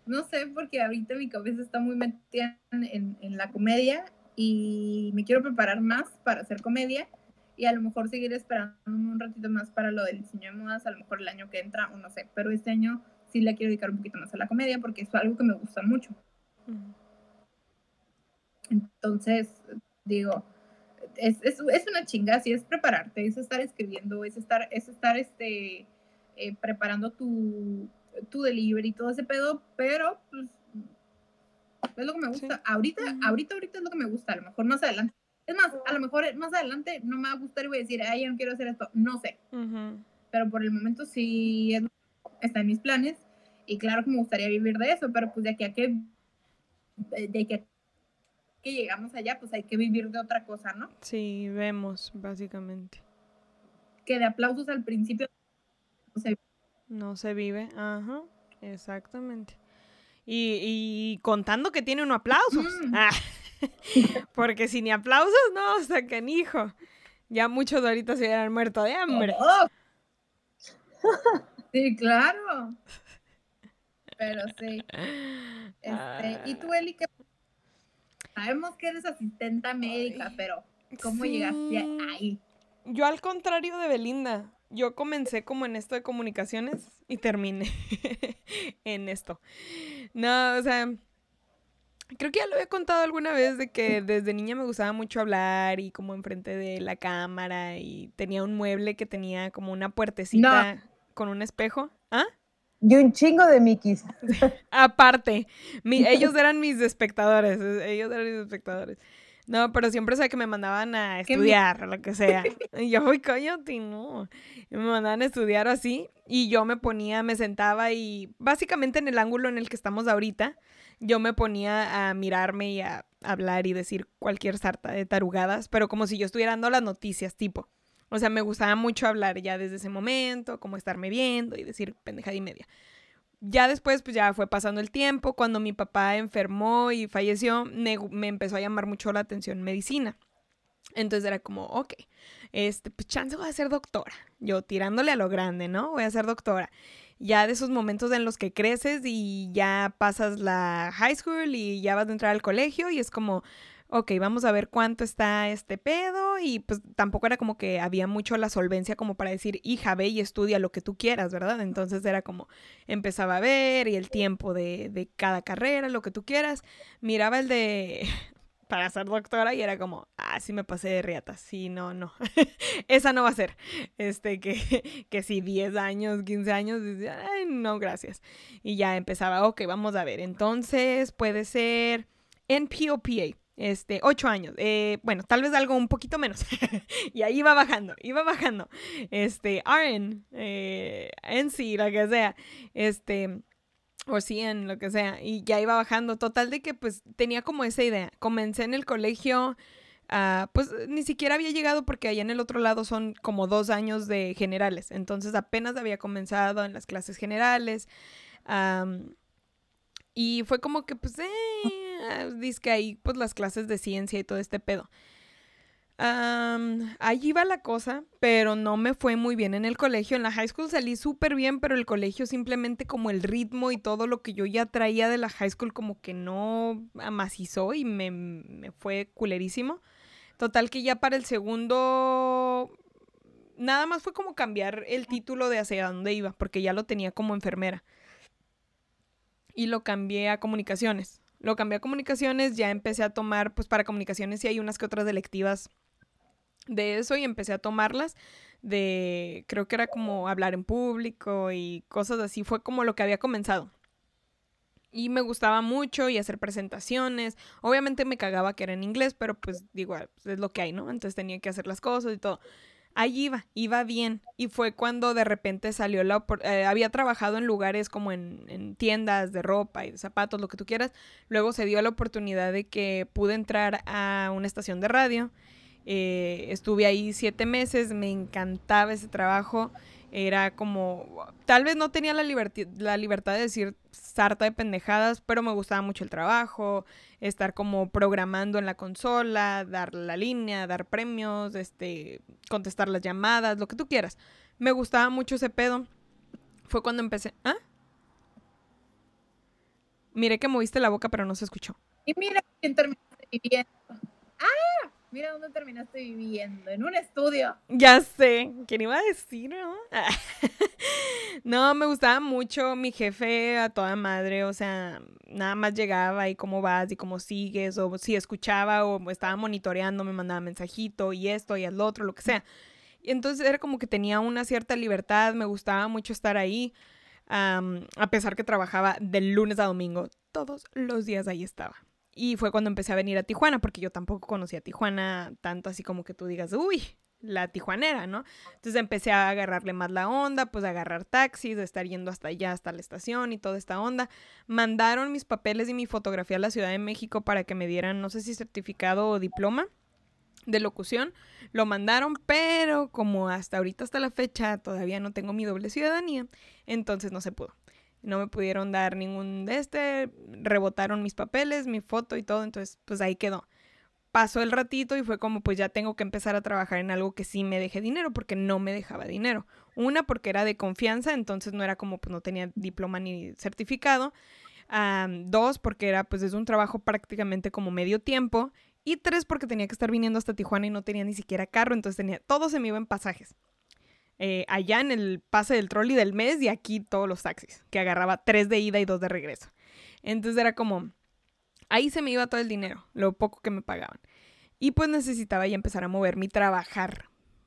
no sé, porque ahorita mi cabeza está muy metida en, la comedia y me quiero preparar más para hacer comedia y a lo mejor seguir esperando un ratito más para lo del diseño de modas, a lo mejor el año que entra o no sé, pero este año sí le quiero dedicar un poquito más a la comedia porque es algo que me gusta mucho. Entonces, digo, es, es, es, una chinga, sí es prepararte, es estar escribiendo, es estar, es estar este, eh, preparando tu, tu delivery y todo ese pedo, pero pues es lo que me gusta. Ahorita, ahorita, ahorita es lo que me gusta, a lo mejor más adelante. Es más, a lo mejor más adelante no me va a gustar y voy a decir, ay, yo no quiero hacer esto. No sé. Pero por el momento sí está en mis planes. Y claro que me gustaría vivir de eso, pero pues de aquí a que, de que, que llegamos allá, pues hay que vivir de otra cosa, ¿no? Sí, vemos, básicamente. Que de aplausos al principio no se vive, ajá, exactamente. Y, contando que tiene unos aplausos. Mm. Ah, porque si ni aplausos, no, o sea, hijo. Ya muchos de ahorita se hubieran muerto de hambre. Oh. Sí, claro. Pero sí. Este, ¿Y tú, Eli, Sabemos que eres asistenta médica, pero ¿cómo llegaste ahí? Yo al contrario de Belinda, yo comencé como en esto de comunicaciones y terminé en esto. No, o sea, creo que ya lo había contado alguna vez de que desde niña me gustaba mucho hablar y como enfrente de la cámara y tenía un mueble que tenía como una puertecita con un espejo. ¿Ah? Y un chingo de Mickeys. Aparte, ellos eran mis espectadores, ellos eran mis espectadores. No, pero siempre sé que me mandaban a estudiar, o lo que sea. Y yo, uy, cállate, no. me mandaban a estudiar así y yo me ponía, me sentaba y básicamente en el ángulo en el que estamos ahorita, yo me ponía a mirarme y a hablar y decir cualquier sarta de tarugadas, pero como si yo estuviera dando las noticias, tipo. O sea, me gustaba mucho hablar ya desde ese momento, como estarme viendo y decir pendejada y media. Ya después, pues ya fue pasando el tiempo, cuando mi papá enfermó y falleció, me, me empezó a llamar mucho la atención medicina. Entonces era como, ok, este, pues chance voy a ser doctora. Yo tirándole a lo grande, ¿no? Voy a ser doctora. Ya de esos momentos en los que creces y ya pasas la high school y ya vas a entrar al colegio y es como, ok, vamos a ver cuánto está este pedo y pues tampoco era como que había mucho la solvencia como para decir, hija, ve y estudia lo que tú quieras, ¿verdad? Entonces era como, empezaba a ver y el tiempo de, de cada carrera, lo que tú quieras, miraba el de para ser doctora y era como, ah, sí me pasé de riata, sí, no, no, esa no va a ser, este, que, que si 10 años, 15 años, ay, no, gracias. Y ya empezaba, ok, vamos a ver, entonces puede ser NPOPA, este, ocho años. Eh, bueno, tal vez algo un poquito menos. y ahí iba bajando, iba bajando. Este, RN, eh, NC, lo que sea. Este, o 100, lo que sea. Y ya iba bajando. Total de que pues tenía como esa idea. Comencé en el colegio. Uh, pues ni siquiera había llegado porque allá en el otro lado son como dos años de generales. Entonces apenas había comenzado en las clases generales. y fue como que pues, eh, Ah, dice que ahí pues las clases de ciencia y todo este pedo. allí iba la cosa, pero no me fue muy bien en el colegio. En la high school salí súper bien, pero el colegio simplemente como el ritmo y todo lo que yo ya traía de la high school como que no amacizó y me, me fue culerísimo. Total que ya para el segundo nada más fue como cambiar el título de hacia dónde iba, porque ya lo tenía como enfermera. Y lo cambié a comunicaciones. Lo cambié a comunicaciones, ya empecé a tomar, pues para comunicaciones sí hay unas que otras electivas de eso y empecé a tomarlas de, creo que era como hablar en público y cosas así, fue como lo que había comenzado. Y me gustaba mucho y hacer presentaciones. Obviamente me cagaba que era en inglés, pero pues digo, es lo que hay, ¿no? Entonces tenía que hacer las cosas y todo ahí iba, iba bien. Y fue cuando de repente salió la eh, había trabajado en lugares como en, tiendas de ropa y de zapatos, lo que tú quieras. Luego se dio la oportunidad de que pude entrar a una estación de radio. Eh, estuve ahí siete meses, me encantaba ese trabajo. Era como, tal vez no tenía la, la libertad de decir sarta de pendejadas, pero me gustaba mucho el trabajo, estar como programando en la consola, dar la línea, dar premios, este, contestar las llamadas, lo que tú quieras. Me gustaba mucho ese pedo. Fue cuando empecé. ¿Ah? Miré que moviste la boca, pero no se escuchó. Y mira quién terminaste viviendo. ¡Ah! Mira dónde terminaste viviendo, en un estudio. Ya sé, ¿quién iba a decir, no? no, me gustaba mucho mi jefe a toda madre, o sea, nada más llegaba y cómo vas y cómo sigues, o si escuchaba o estaba monitoreando, me mandaba mensajito y esto y el otro, lo que sea. Y entonces era como que tenía una cierta libertad, me gustaba mucho estar ahí, a pesar que trabajaba de lunes a domingo, todos los días ahí estaba. Y fue cuando empecé a venir a Tijuana, porque yo tampoco conocía Tijuana tanto así como que tú digas, uy, la tijuanera, ¿no? Entonces empecé a agarrarle más la onda, pues a agarrar taxis, de estar yendo hasta allá, hasta la estación y toda esta onda. Mandaron mis papeles y mi fotografía a la Ciudad de México para que me dieran, no sé si certificado o diploma de locución. Lo mandaron, pero como hasta ahorita, hasta la fecha, todavía no tengo mi doble ciudadanía, entonces no se pudo no me pudieron dar ningún de este, rebotaron mis papeles, mi foto y todo, entonces pues ahí quedó. Pasó el ratito y fue como pues ya tengo que empezar a trabajar en algo que sí me deje dinero porque no me dejaba dinero. Una porque era de confianza, entonces no era como pues no tenía diploma ni certificado. dos porque era pues es un trabajo prácticamente como medio tiempo. Y tres porque tenía que estar viniendo hasta Tijuana y no tenía ni siquiera carro, entonces tenía, todo se me iba en pasajes. Eh, allá en el pase del trolley del mes y aquí todos los taxis, que agarraba tres de ida y dos de regreso. Entonces era como, ahí se me iba todo el dinero, lo poco que me pagaban. Y pues necesitaba ya empezar a moverme y trabajar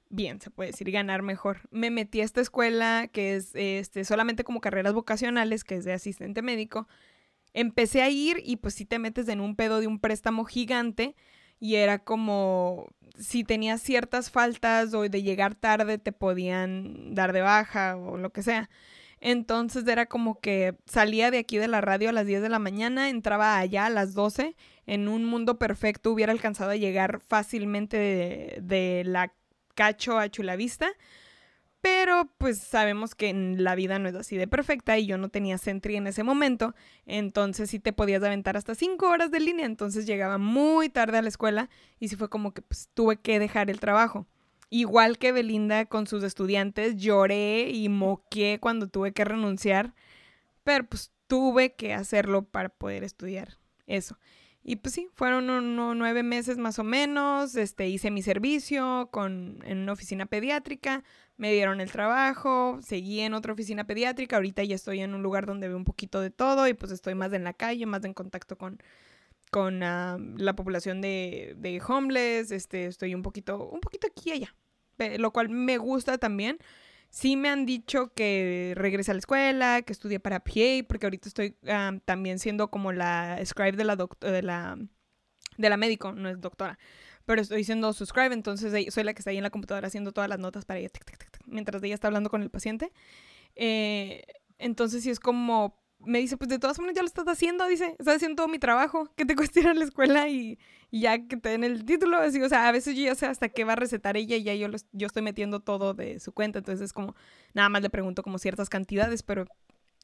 bien, se puede decir, ganar mejor. Me metí a esta escuela que es este, solamente como carreras vocacionales, que es de asistente médico. Empecé a ir y pues si te metes en un pedo de un préstamo gigante y era como si tenías ciertas faltas o de llegar tarde te podían dar de baja o lo que sea. Entonces era como que salía de aquí de la radio a las 10 de la mañana, entraba allá a las 12. En un mundo perfecto hubiera alcanzado a llegar fácilmente de, de la Cacho a Chulavista. Pero pues sabemos que la vida no es así de perfecta y yo no tenía Sentry en ese momento, entonces sí te podías aventar hasta cinco horas de línea, entonces llegaba muy tarde a la escuela y sí fue como que pues, tuve que dejar el trabajo. Igual que Belinda con sus estudiantes, lloré y moqué cuando tuve que renunciar, pero pues tuve que hacerlo para poder estudiar eso. Y pues sí, fueron unos nueve meses más o menos, este, hice mi servicio con, en una oficina pediátrica, me dieron el trabajo, seguí en otra oficina pediátrica, ahorita ya estoy en un lugar donde veo un poquito de todo y pues estoy más en la calle, más en contacto con, con ah, la población de, de homeless, este, estoy un poquito, un poquito aquí y allá, lo cual me gusta también. Sí me han dicho que regrese a la escuela, que estudie para PA, porque ahorita estoy también siendo como la scribe de la, de la de la médico, no es doctora, pero estoy siendo su scribe, entonces soy la que está ahí en la computadora haciendo todas las notas para ella, mientras ella está hablando con el paciente. Eh, entonces sí es como me dice, pues de todas formas ya lo estás haciendo, dice, estás haciendo todo mi trabajo, que te a la escuela y, ya que te den el título, así, o sea, a veces yo ya sé hasta qué va a recetar ella y ya yo, yo estoy metiendo todo de su cuenta, entonces es como, nada más le pregunto como ciertas cantidades, pero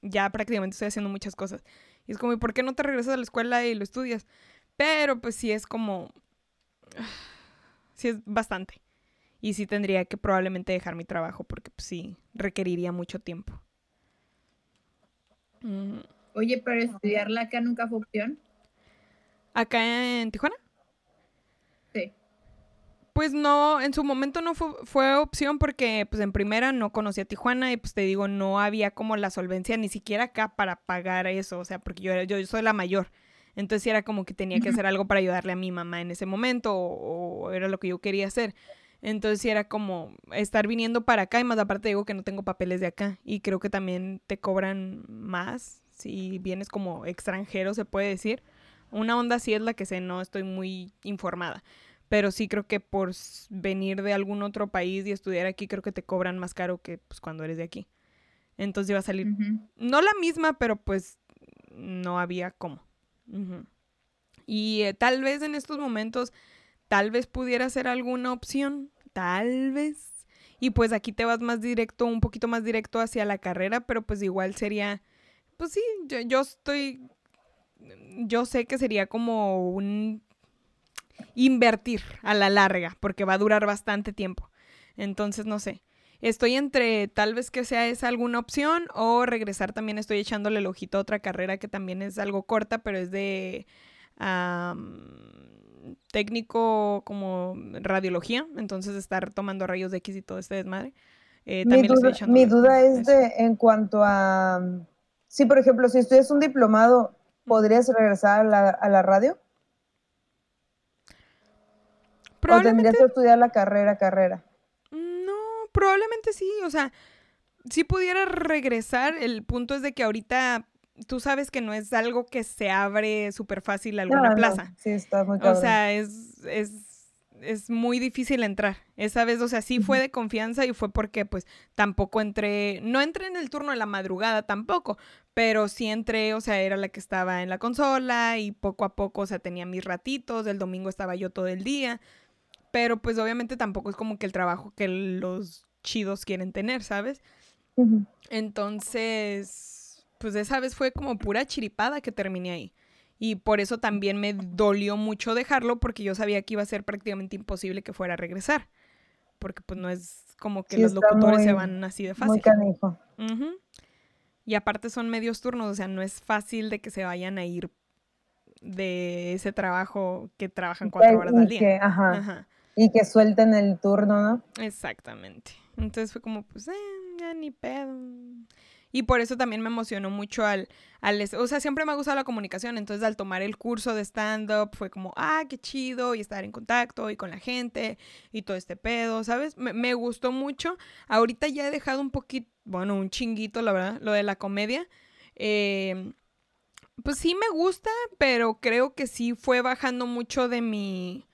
ya prácticamente estoy haciendo muchas cosas. Y es como, ¿y por qué no te regresas a la escuela y lo estudias? Pero pues sí es como, sí es bastante. Y sí tendría que probablemente dejar mi trabajo porque pues, sí requeriría mucho tiempo. Mm. Oye, pero estudiarla acá nunca fue opción. ¿Acá en Tijuana? Sí. Pues no, en su momento no fue, opción porque pues en primera no conocía Tijuana y pues te digo, no había como la solvencia ni siquiera acá para pagar eso, o sea, porque yo, yo, soy la mayor. Entonces era como que tenía que hacer algo para ayudarle a mi mamá en ese momento o, o era lo que yo quería hacer. Entonces sí era como estar viniendo para acá y más aparte digo que no tengo papeles de acá y creo que también te cobran más si vienes como extranjero, se puede decir. Una onda sí es la que sé, no estoy muy informada, pero sí creo que por venir de algún otro país y estudiar aquí creo que te cobran más caro que pues, cuando eres de aquí. Entonces iba a salir, no la misma, pero pues no había cómo. Y eh, tal vez en estos momentos tal vez pudiera ser alguna opción, tal vez. Y pues aquí te vas más directo, un poquito más directo hacia la carrera, pero pues igual sería, pues sí, yo, estoy, yo sé que sería como un invertir a la larga, porque va a durar bastante tiempo. Entonces, no sé. Estoy entre tal vez que sea esa alguna opción o regresar también estoy echándole el ojito a otra carrera que también es algo corta, pero es de técnico como radiología, entonces estar tomando rayos de X y todo este desmadre. Eh, mi, duda, mi duda, es de en cuanto a, si por ejemplo, si estudias un diplomado, ¿podrías regresar a la, a la radio? ¿O tendrías que estudiar la carrera, carrera? No, probablemente sí, o sea, si pudiera regresar, el punto es de que ahorita tú sabes que no es algo que se abre súper fácil a alguna plaza. Sí, está muy O sea, es, es, es, muy difícil entrar. Esa vez, o sea, sí fue de confianza y fue porque pues tampoco entré, no entré en el turno de la madrugada tampoco, pero sí entré, o sea, era la que estaba en la consola y poco a poco, o sea, tenía mis ratitos, el domingo estaba yo todo el día, pero pues obviamente tampoco es como que el trabajo que los chidos quieren tener, ¿sabes? Entonces pues esa vez fue como pura chiripada que terminé ahí. Y por eso también me dolió mucho dejarlo porque yo sabía que iba a ser prácticamente imposible que fuera a regresar. Porque pues no es como que los locutores se van así de fácil. Muy canijo. Y aparte son medios turnos, o sea, no es fácil de que se vayan a ir de ese trabajo que trabajan cuatro horas al día. ajá. Y que suelten el turno, ¿no? Exactamente. Entonces fue como, pues, eh, ya ni pedo. Y por eso también me emocionó mucho al, al, o sea, siempre me ha gustado la comunicación, entonces al tomar el curso de stand-up fue como, ah, qué chido, y estar en contacto y con la gente y todo este pedo, ¿sabes? Me, me gustó mucho. Ahorita ya he dejado un poquito, bueno, un chinguito, la verdad, lo de la comedia. Eh, pues sí me gusta, pero creo que sí fue bajando mucho de mi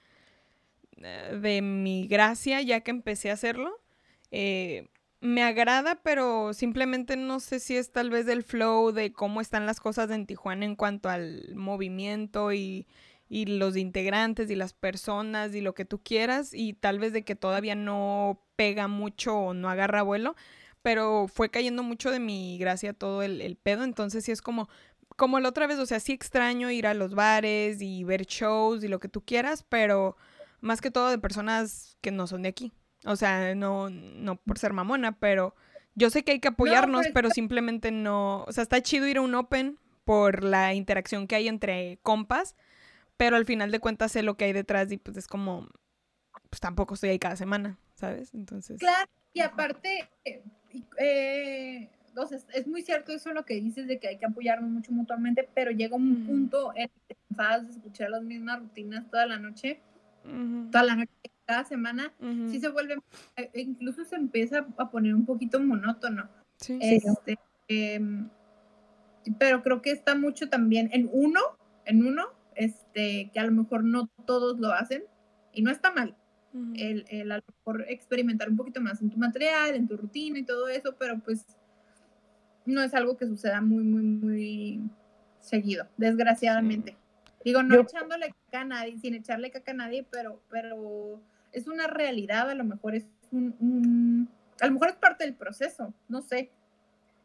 eh, de mi gracia ya que empecé a hacerlo. Eh, me agrada, pero simplemente no sé si es tal vez del flow de cómo están las cosas en Tijuana en cuanto al movimiento y, y los integrantes y las personas y lo que tú quieras y tal vez de que todavía no pega mucho o no agarra vuelo, pero fue cayendo mucho de mi gracia todo el, el pedo, entonces sí es como, como la otra vez, o sea, sí extraño ir a los bares y ver shows y lo que tú quieras, pero más que todo de personas que no son de aquí. O sea, no, no por ser mamona, pero yo sé que hay que apoyarnos, pero, simplemente no. O sea, está chido ir a un Open por la interacción que hay entre compas, pero al final de cuentas sé lo que hay detrás y pues es como, pues tampoco estoy ahí cada semana, ¿sabes? Entonces. Claro, y aparte, eh, eh entonces, es muy cierto eso lo que dices de que hay que apoyarnos mucho mutuamente, pero llega un punto en que te de escuchar las mismas rutinas toda la noche, toda la noche, cada semana, sí se vuelve, e, e incluso se empieza a poner un poquito monótono. Sí. Este, em, pero creo que está mucho también en uno, en uno, este, que a lo mejor no todos lo hacen, y no está mal. el, el, a lo mejor experimentar un poquito más en tu material, en tu rutina y todo eso, pero pues no es algo que suceda muy, muy, muy seguido, desgraciadamente. Digo, no echándole caca a nadie, sin echarle caca a nadie, pero, pero es una realidad, a lo mejor es un, a lo mejor es parte del proceso, no sé.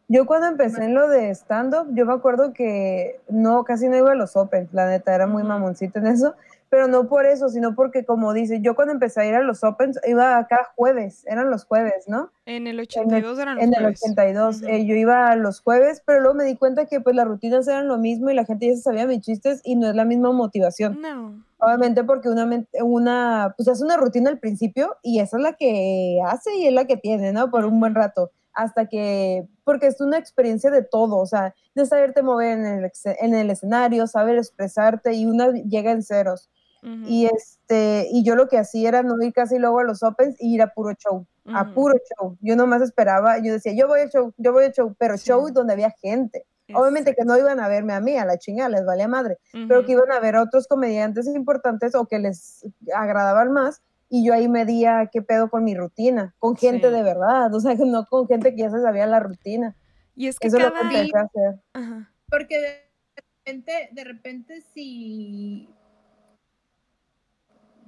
Yo cuando empecé en lo de stand-up, yo me acuerdo que no, casi no iba a los Open, la neta, era muy mamoncito en eso, pero no por eso, sino porque como dice, yo cuando empecé a ir a los Opens iba cada jueves, eran los jueves, ¿no? En el 82 eran los jueves. En el 82, eh, yo iba los jueves, pero luego me di cuenta que pues las rutinas eran lo mismo y la gente ya se sabía mis chistes y no es la misma motivación. No. Obviamente porque una, una, pues hace una rutina al principio y esa es la que hace y es la que tiene, ¿no? Por un buen rato hasta que, porque es una experiencia de todo, o sea, de saberte mover en el, en el escenario, saber expresarte y una llega en ceros. Y este, y yo lo que hacía era no ir casi luego a los opens y ir a puro show, a puro show. Yo nomás esperaba, yo decía, yo voy al show, yo voy al show, pero show donde había gente. Obviamente que no iban a verme a mí, a la chingada, les valía madre, pero que iban a ver a otros comediantes importantes o que les agradaban más y yo ahí medía qué pedo con mi rutina, con gente de verdad, o sea, no con gente que ya se sabía la rutina. Y es que Eso cada... es lo que hacer. Porque de repente, de repente si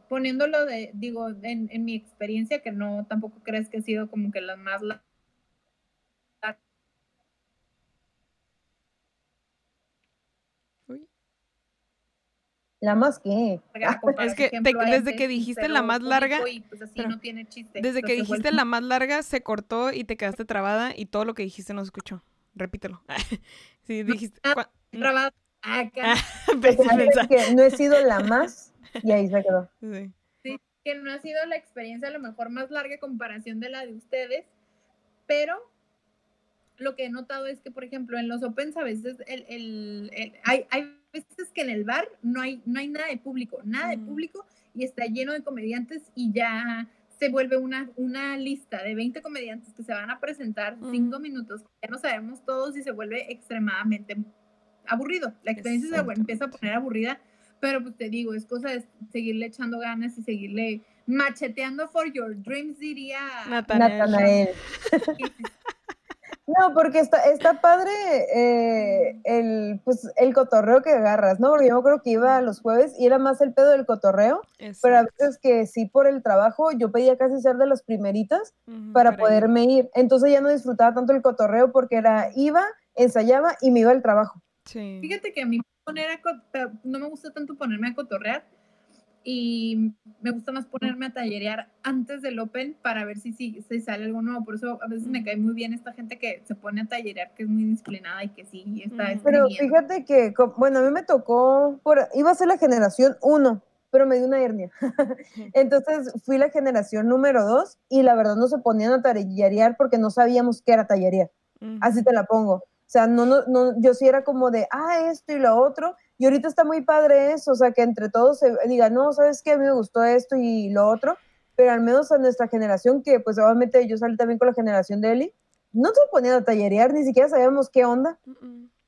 poniéndolo de, digo, en, en, mi experiencia, que no tampoco crees que ha sido como que la más la ¿La más qué? Es que desde que dijiste la más larga, pues no tiene chiste, desde que dijiste la más larga se cortó y te quedaste trabada y todo lo que dijiste no se escuchó. Repítelo. sí, dijiste. Ah, trabada. Acá. que no he sido la más y ahí se quedó. Sí. que no ha sido la experiencia a lo mejor más larga comparación de la de ustedes, pero lo que he notado es que, por ejemplo, en los Opens a veces el, el, hay, hay, veces que en el bar no hay, no hay nada de público, nada de público y está lleno de comediantes y ya se vuelve una, una lista de 20 comediantes que se van a presentar cinco minutos, ya no sabemos todos y se vuelve extremadamente aburrido. La experiencia se empieza a poner aburrida pero pues te digo, es cosa de seguirle echando ganas y seguirle macheteando for your dreams, diría Natanael. No, porque está, está padre eh, el, pues, el cotorreo que agarras, ¿no? Porque yo me acuerdo que iba los jueves y era más el pedo del cotorreo, pero a veces que sí por el trabajo yo pedía casi ser de las primeritas para poderme ir. Entonces ya no disfrutaba tanto el cotorreo porque era, iba, ensayaba y me iba al trabajo. Sí. Fíjate que a mí no me gusta tanto ponerme a cotorrear y me gusta más ponerme a tallerear antes del Open para ver si, si, sale algo nuevo. Por eso a veces me cae muy bien esta gente que se pone a tallerear, que es muy disciplinada y que sí está. Pero fíjate que, bueno, a mí me tocó, por, iba a ser la generación 1, pero me dio una hernia. Entonces fui la generación número 2 y la verdad no se ponían a tallerear porque no sabíamos qué era tallerear. así te la pongo. O sea, no, no, no, yo sí era como de, ah, esto y lo otro, y ahorita está muy padre eso, o sea, que entre todos se diga, no, ¿sabes qué? A mí me gustó esto y lo otro, pero al menos a nuestra generación, que pues obviamente yo salí también con la generación de Eli, no se ponían a tallerear, ni siquiera sabíamos qué onda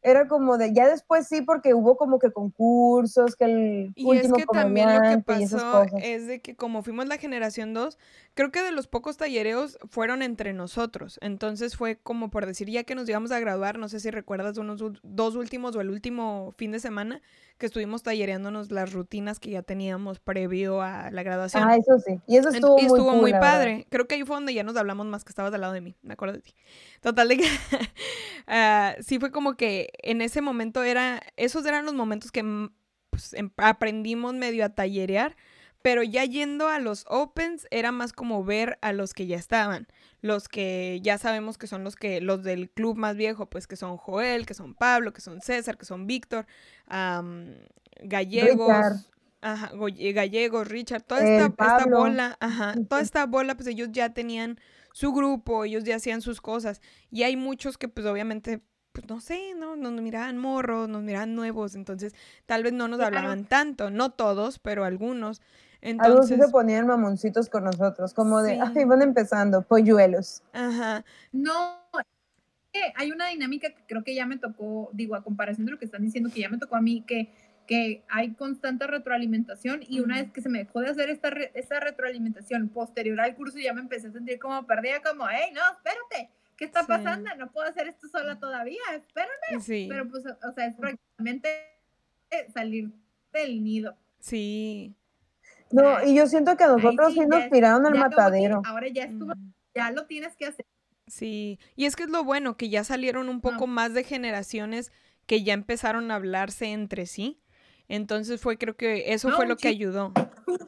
era como de, ya después sí, porque hubo como que concursos, que el y es que también lo que pasó es de que como fuimos la generación 2, creo que de los pocos tallereos fueron entre nosotros. Entonces fue como por decir, ya que nos íbamos a graduar, no sé si recuerdas unos dos últimos o el último fin de semana, que estuvimos tallereándonos las rutinas que ya teníamos previo a la graduación. Ah, eso sí. Y eso estuvo, y estuvo muy, padre. Creo que ahí fue donde ya nos hablamos más que estabas al lado de mí, me acuerdo de ti. Total de que uh, sí fue como que en ese momento era, esos eran los momentos que mm, pues, em, aprendimos medio a tallerear, pero ya yendo a los opens era más como ver a los que ya estaban, los que ya sabemos que son los que los del club más viejo, pues que son Joel, que son Pablo, que son César, que son Víctor, gallegos, ajá, gallegos, Richard, toda esta, esta, bola, ajá, toda esta bola, pues ellos ya tenían su grupo, ellos ya hacían sus cosas y hay muchos que pues obviamente pues no sé, ¿no? Nos miraban morros, nos miraban nuevos, entonces tal vez no nos hablaban tanto, no todos, pero algunos. Entonces, Algunos se ponían mamoncitos con nosotros, como de, ay, van empezando, polluelos. Ajá. No, hay una dinámica que creo que ya me tocó, digo, a comparación de lo que están diciendo, que ya me tocó a mí, que, que hay constante retroalimentación y una vez que se me dejó de hacer esta, esta retroalimentación posterior al curso, ya me empecé a sentir como perdida, como, hey, no, espérate, ¿qué está pasando? No puedo hacer esto sola todavía, espérame. Sí. Pero pues, o sea, es prácticamente salir del nido. Sí. No, y yo siento que a nosotros sí, nos tiraron al matadero. Ahora ya estuvo, ya lo tienes que hacer. Sí, y es que es lo bueno, que ya salieron un poco más de generaciones que ya empezaron a hablarse entre sí. Entonces fue, creo que eso fue lo que ayudó. Un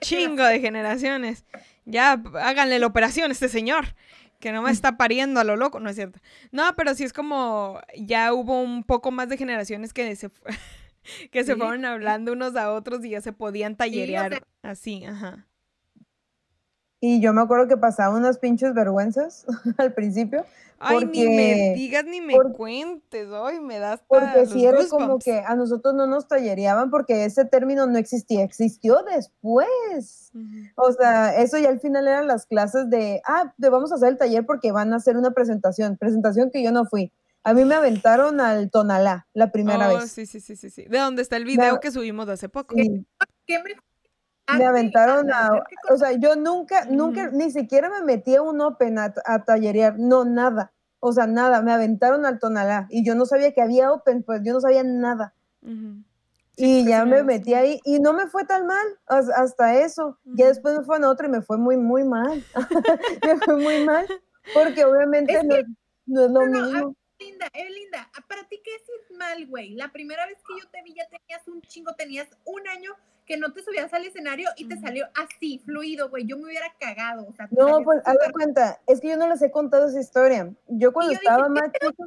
chingo de, generaciones. Ya, háganle la operación a este señor, que no me está pariendo a lo loco, no es cierto. No, pero sí es como, ya hubo un poco más de generaciones que se, que se fueron hablando unos a otros y ya se podían tallerear así, ajá. Y yo me acuerdo que pasaba unas pinches vergüenzas al principio. Ay, ni me digas ni me cuentes, hoy me das Porque si era como que a nosotros no nos tallereaban porque ese término no existía, existió después. O sea, eso ya al final eran las clases de, ah, te vamos a hacer el taller porque van a hacer una presentación, presentación que yo no fui. A mí me aventaron al Tonalá la primera oh, vez. Sí, sí, sí, sí, sí. De dónde está el video que subimos de hace poco. Sí. me aventaron a, o sea, yo nunca, nunca, ni siquiera me metí a un open a, tallerear, no, nada, o sea, nada, me aventaron al tonalá y yo no sabía que había open, pues yo no sabía nada. y ya me metí ahí y no me fue tan mal hasta eso. Ya después me fue a otro y me fue muy, muy mal. me fue muy mal porque obviamente no, es lo mismo. Linda, linda, ¿para ti qué es mal, güey? La primera vez que yo te vi ya tenías un chingo, tenías un año que no te subías al escenario y te salió así, fluido, güey. Yo me hubiera cagado. O sea, no, pues haz cuenta, es que yo no les he contado esa historia. Yo cuando estaba más chico.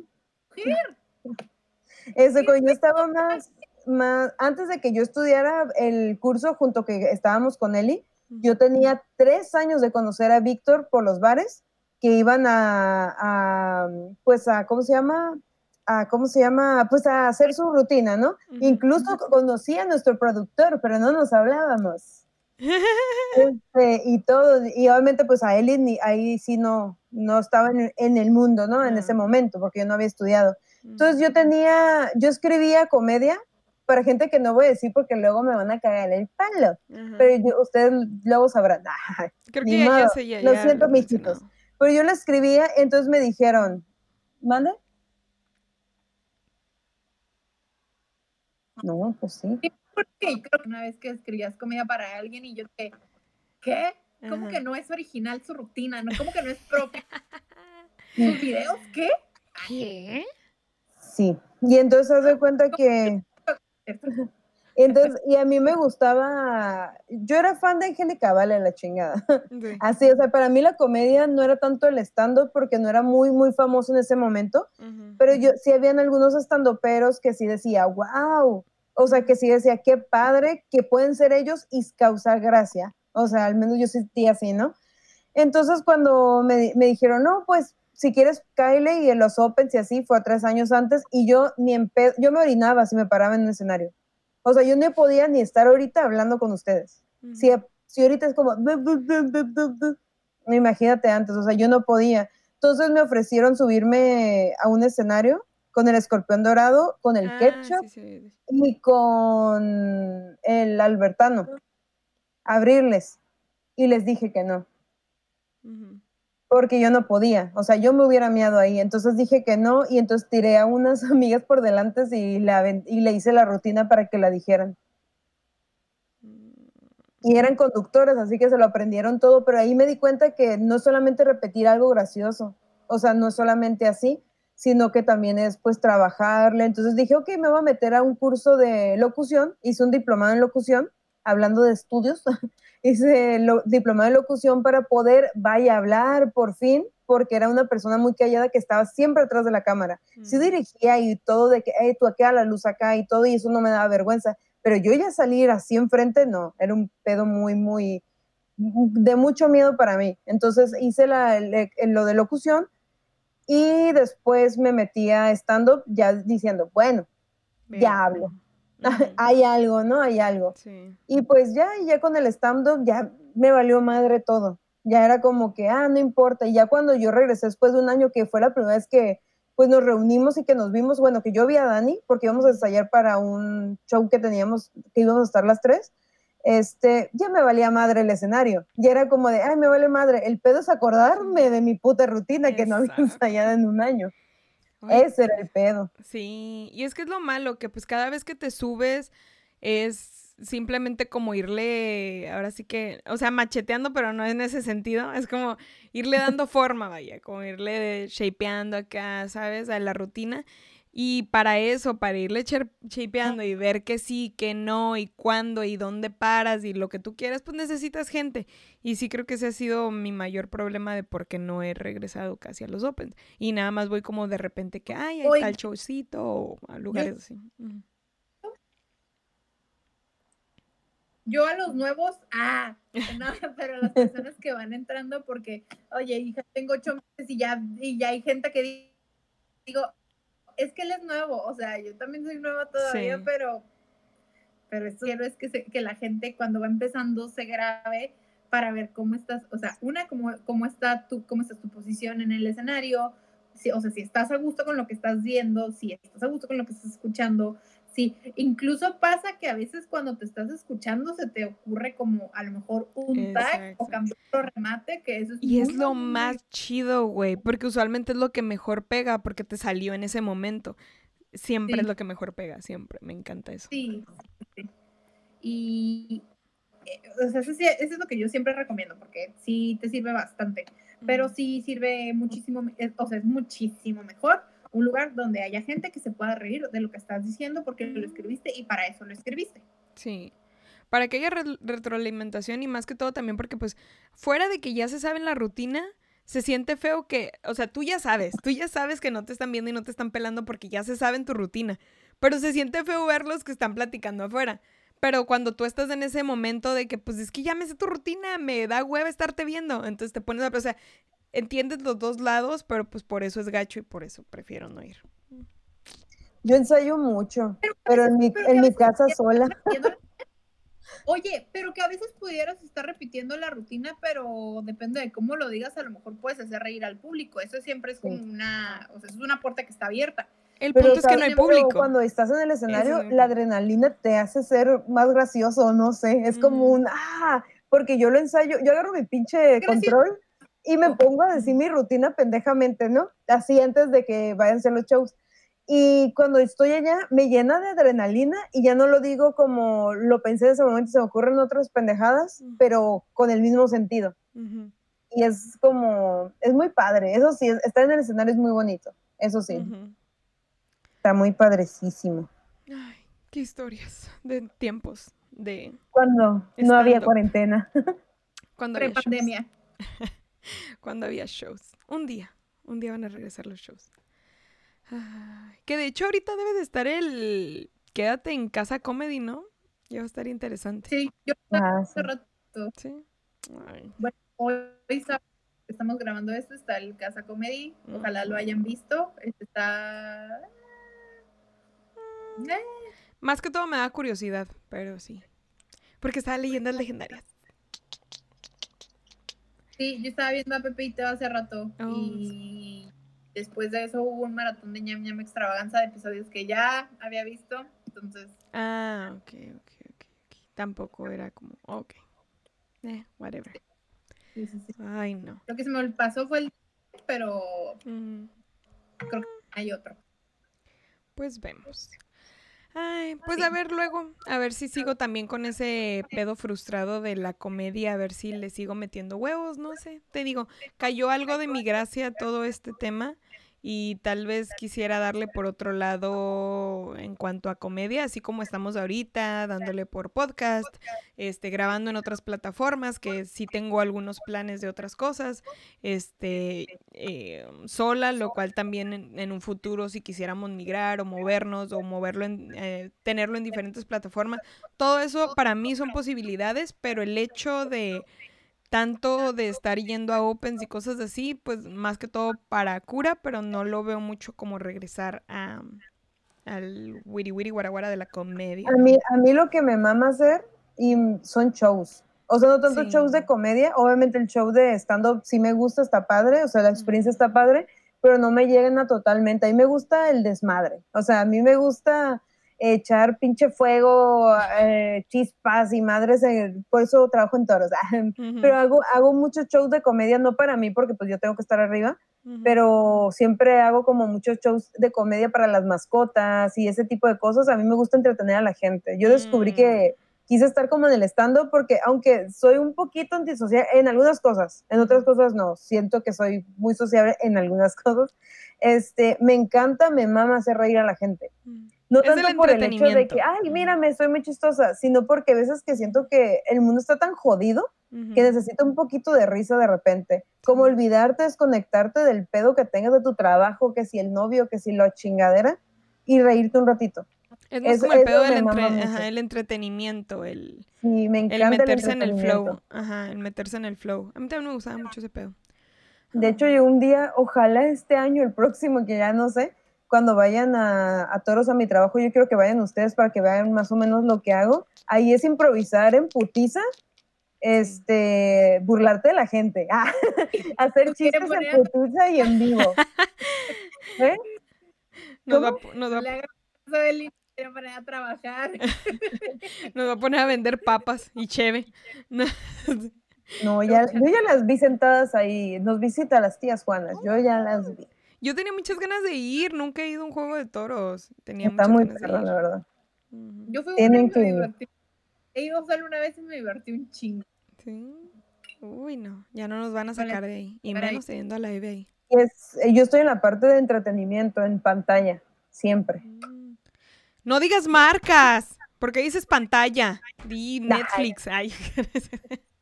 Eso, cuando yo estaba más, más, antes de que yo estudiara el curso junto que estábamos con Eli, yo tenía tres años de conocer a Víctor por los bares que iban a, a, pues a, ¿cómo se llama? a, ¿cómo se llama? Pues a hacer su rutina, ¿no? Incluso conocí a nuestro productor, pero no nos hablábamos. Este, y todo, y obviamente pues a él ahí sí no, no estaba en, el mundo, ¿no? En ese momento, porque yo no había estudiado. Entonces yo tenía, yo escribía comedia para gente que no voy a decir porque luego me van a cagar el palo, pero ustedes luego sabrán. Creo que ya, ya, Lo siento, mis chicos. Pero yo la escribía, entonces me dijeron, ¿mande? No, pues sí. porque creo que una vez que escribías comida para alguien y yo te, ¿qué? ¿Cómo que no es original su rutina? ¿No? ¿Cómo que no es propia? ¿Sus videos qué? ¿Qué? Sí. Y entonces haz de cuenta que... Entonces, y a mí me gustaba, yo era fan de Angélica Vale, la chingada. Así, o sea, para mí la comedia no era tanto el stand-up porque no era muy, muy famoso en ese momento, pero yo sí habían algunos stand-uperos que sí decía, wow, o sea, que sí decía, qué padre que pueden ser ellos y causar gracia. O sea, al menos yo sentía así, ¿no? Entonces, cuando me, me dijeron, no, pues si quieres, Kyle y en los Opens y así, fue a tres años antes, y yo ni en yo me orinaba si me paraba en un escenario. O sea, yo no podía ni estar ahorita hablando con ustedes. si, si ahorita es como, imagínate antes, o sea, yo no podía. Entonces me ofrecieron subirme a un escenario con el escorpión dorado, con el ah, ketchup y con el albertano. Abrirles. Y les dije que no. Porque yo no podía. O sea, yo me hubiera miado ahí. Entonces dije que no. Y entonces tiré a unas amigas por delante y, la, y le hice la rutina para que la dijeran. Y eran conductores, así que se lo aprendieron todo. Pero ahí me di cuenta que no solamente repetir algo gracioso. O sea, no solamente así, sino que también es pues trabajarle. Entonces dije, ok, me voy a meter a un curso de locución, hice un diplomado en locución, hablando de estudios, hice lo, diplomado en locución para poder, vaya a hablar por fin, porque era una persona muy callada que estaba siempre atrás de la cámara. Sí mm. dirigía y todo de que, hey, tú a la luz acá y todo, y eso no me daba vergüenza, pero yo ya salir así enfrente, no, era un pedo muy, muy, de mucho miedo para mí. Entonces hice la, lo de locución, y después me metí a stand-up ya diciendo, bueno, ya hablo. Hay algo, ¿no? Hay algo. Y pues ya, ya con el stand-up ya me valió madre todo. Ya era como que, ah, no importa. Y ya cuando yo regresé después de un año, que fue la primera vez que pues nos reunimos y que nos vimos, bueno, que yo vi a Dani, porque íbamos a ensayar para un show que teníamos, que íbamos a estar las tres este, ya me valía madre el escenario. Y era como de, ay, me vale madre. El pedo es acordarme de mi puta rutina que no había ensayado en un año. Ese era el pedo. Sí, y es que es lo malo, que pues cada vez que te subes es simplemente como irle, ahora sí que, o sea, macheteando, pero no en ese sentido, es como irle dando forma, vaya, como irle shapeando acá, ¿sabes? A la rutina. Y para eso, para irle chipeando y ver que sí, que no, y cuándo, y dónde paras, y lo que tú quieras, pues necesitas gente. Y sí creo que ese ha sido mi mayor problema de por qué no he regresado casi a los Opens. Y nada más voy como de repente que, ay, hay tal showcito o a lugares así. Yo a los nuevos, ah, no, pero las personas que van entrando porque, oye, hija, tengo ocho meses y ya, y ya hay gente que digo, es que él es nuevo, o sea, yo también soy nueva todavía, pero, pero esto quiero es que, que la gente cuando va empezando se grabe para ver cómo estás, o sea, una, cómo, cómo, está tu, cómo está tu posición en el escenario, si, o sea, si estás a gusto con lo que estás viendo, si estás a gusto con lo que estás escuchando, Sí, incluso pasa que a veces cuando te estás escuchando se te ocurre como a lo mejor un tag o cambiar otro remate, que eso es Y es lo más chido, güey, porque usualmente es lo que mejor pega porque te salió en ese momento. Siempre es lo que mejor pega, siempre. Me encanta eso. Sí. Y eh, o sea, eso, es lo que yo siempre recomiendo porque sí te sirve bastante, pero sí sirve muchísimo, o sea, es muchísimo mejor un lugar donde haya gente que se pueda reír de lo que estás diciendo porque lo escribiste y para eso lo escribiste. Sí. Para que haya retroalimentación y más que todo también porque pues fuera de que ya se sabe la rutina, se siente feo que, o sea, tú ya sabes, tú ya sabes que no te están viendo y no te están pelando porque ya se sabe tu rutina, pero se siente feo verlos que están platicando afuera. Pero cuando tú estás en ese momento de que, pues es que ya me sé tu rutina, me da hueva estarte viendo, entonces te pones a, o sea, entiendes los dos lados, pero pues por eso es gacho y por eso prefiero no ir. Yo ensayo mucho, pero, en mi, en mi casa sola. Oye, pero que a veces pudieras estar repitiendo la rutina, pero depende de cómo lo digas, a lo mejor puedes hacer reír al público. Eso siempre es como una, o sea, es una puerta que está abierta. El punto es que no hay público. Cuando estás en el escenario, la adrenalina te hace ser más gracioso, no sé, es como un, ah, porque yo lo ensayo, yo agarro mi pinche control y me pongo a decir mi rutina pendejamente, ¿no? Así antes de que vayan a ser los shows. Y cuando estoy allá, me llena de adrenalina y ya no lo digo como lo pensé en ese momento, se me ocurren otras pendejadas, pero con el mismo sentido. Y es como, es muy padre, eso sí, estar en el escenario es muy bonito, eso sí. Está muy padrecísimo. Ay, qué historias de tiempos, de... Cuando no había cuarentena. Cuando había pandemia. cuando había shows. Un día, un día van a regresar los shows. que de hecho ahorita debe de estar el Quédate en casa comedy, ¿no? Ya va a estar interesante. Sí, yo ah, hace rato. Sí. Ay. Bueno, hoy estamos grabando esto está el Casa Comedy. Ojalá lo hayan visto. Este está. Eh. Más que todo me da curiosidad, pero sí. Porque estaba leyendas legendarias. Sí, yo estaba viendo a Pepito hace rato oh, y después de eso hubo un maratón de ñam ñam extravaganza de episodios que ya había visto, entonces... Ah, ok, ok, ok, Tampoco era como, ok. Eh, whatever. Sí, sí, sí. Ay, no. Lo que se me pasó fue el... pero creo que hay otro. Pues vemos. Ay, pues a ver luego, a ver si sigo también con ese pedo frustrado de la comedia, a ver si le sigo metiendo huevos, no sé. Te digo, cayó algo de mi gracia todo este tema y tal vez quisiera darle por otro lado en cuanto a comedia, así como estamos ahorita, dándole por podcast, este, grabando en otras plataformas, que sí tengo algunos planes de otras cosas, este, eh, sola, lo cual también en, un futuro si quisiéramos migrar o movernos o moverlo en, eh, tenerlo en diferentes plataformas, todo eso para mí son posibilidades, pero el hecho de tanto de estar yendo a Opens y cosas así, pues más que todo para cura, pero no lo veo mucho como regresar a, al wiri wiri guaraguara de la comedia. A mí, a mí lo que me mama hacer y son shows. O sea, no tanto shows de comedia, obviamente el show de stand-up sí me gusta, está padre, o sea, la experiencia está padre, pero no me llegan totalmente. A mí me gusta el desmadre, o sea, a mí me gusta echar pinche fuego, eh, chispas y madres, eh, por eso trabajo en toros. Pero hago, hago muchos shows de comedia, no para mí, porque pues yo tengo que estar arriba, pero siempre hago como muchos shows de comedia para las mascotas y ese tipo de cosas. A mí me gusta entretener a la gente. Yo descubrí mm. que quise estar como en el stand porque aunque soy un poquito antisocial en algunas cosas, en otras cosas no, siento que soy muy sociable en algunas cosas, este, me encanta, me mama hacer reír a la gente. Mm. No tanto por el hecho de que, ay, mírame, soy muy chistosa, sino porque a veces que siento que el mundo está tan jodido que necesito un poquito de risa de repente. Como olvidarte, desconectarte del pedo que tengas de tu trabajo, que si el novio, que si la chingadera, y reírte un ratito. Es más como el pedo del el entretenimiento, el, sí, me el meterse en el flow. Ajá, el meterse en el flow. A mí también me gustaba mucho ese pedo. De hecho, yo un día, ojalá este año, el próximo, que ya no sé, cuando vayan a, toros a mi trabajo, yo quiero que vayan ustedes para que vean más o menos lo que hago. Ahí es improvisar en putiza, este, burlarte de la gente, ah, hacer chistes en putiza y en vivo. ¿Eh? Nos va, nos va... a trabajar. Nos va a poner a vender papas y cheve. No, ya, yo ya las vi sentadas ahí. Nos visita las tías Juanas. Yo ya las vi. Yo tenía muchas ganas de ir, nunca he ido a un juego de toros. Tenía Está muy perro, la verdad. Yo fui vez y me divertí. He ido solo una vez y me divertí un chingo. Sí. Uy, no, ya no nos van a sacar de ahí. Y menos yendo a la ahí. Es, eh, yo estoy en la parte de entretenimiento, en pantalla, siempre. Mm. No digas marcas, porque dices pantalla. Di Netflix. Ay.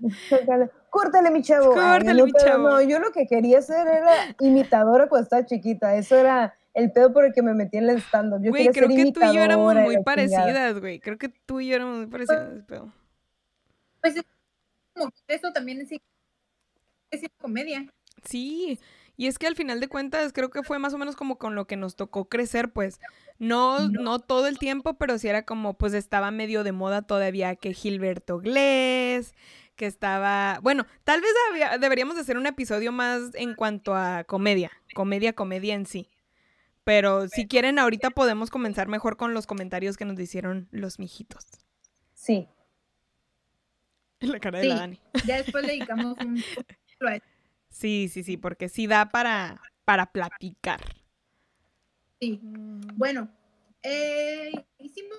Córtale, mi chavo. Córtale, no, mi chavo. No, yo lo que quería hacer era imitadora cuando estaba chiquita. Eso era el pedo por el que me metí en el stand-up. Yo güey, creo que tú y yo éramos muy parecidas, güey. Creo que tú y yo éramos muy parecidas, pedo. Pues como eso también es, es comedia. Sí, y es que al final de cuentas creo que fue más o menos como con lo que nos tocó crecer, pues. No, no todo el tiempo, pero sí era como, pues estaba medio de moda todavía que Gilberto Glés, que estaba, bueno, tal vez deberíamos hacer un episodio más en cuanto a comedia, comedia, comedia en sí. Pero si quieren, ahorita podemos comenzar mejor con los comentarios que nos hicieron los mijitos. Sí. La cara de la Dani. Ya después le dedicamos un... sí, sí, sí, porque sí da para, para platicar. Sí. Mm. Bueno, eh, hicimos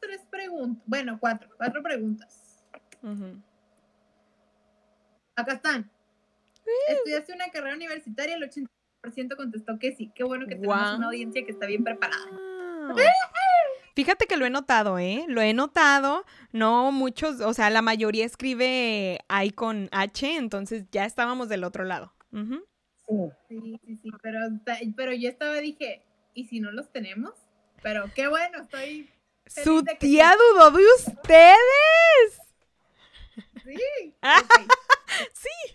tres preguntas, bueno, cuatro, cuatro preguntas. Acá están. ¿Estudiaste una carrera universitaria? El 80% contestó que sí. Qué bueno que tenemos una audiencia que está bien preparada. Fíjate que lo he notado, ¿eh? Lo he notado. No muchos, o sea, la mayoría escribe I con H, entonces ya estábamos del otro lado. Sí, sí, sí, pero, pero yo estaba, dije, ¿y si no los tenemos? Pero qué bueno, estoy... Su tía dudó de ustedes. Sí. sí.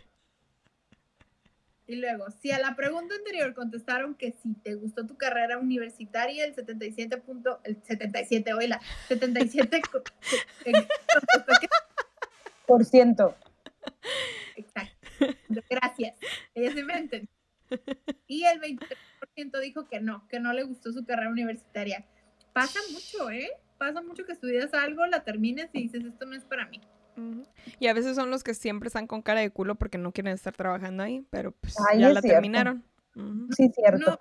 Y luego, si a la pregunta anterior contestaron que si te gustó tu carrera universitaria, el 77 punto, el 77, oíla, 77 por ciento. Exacto. Gracias. Ella se inventen. Y el 23% dijo que no, que no le gustó su carrera universitaria. Pasa mucho, ¿eh? Pasa mucho que estudias algo, la termines y dices, esto no es para mí. Y a veces son los que siempre están con cara de culo porque no quieren estar trabajando ahí, pero pues ya la terminaron. Sí, cierto.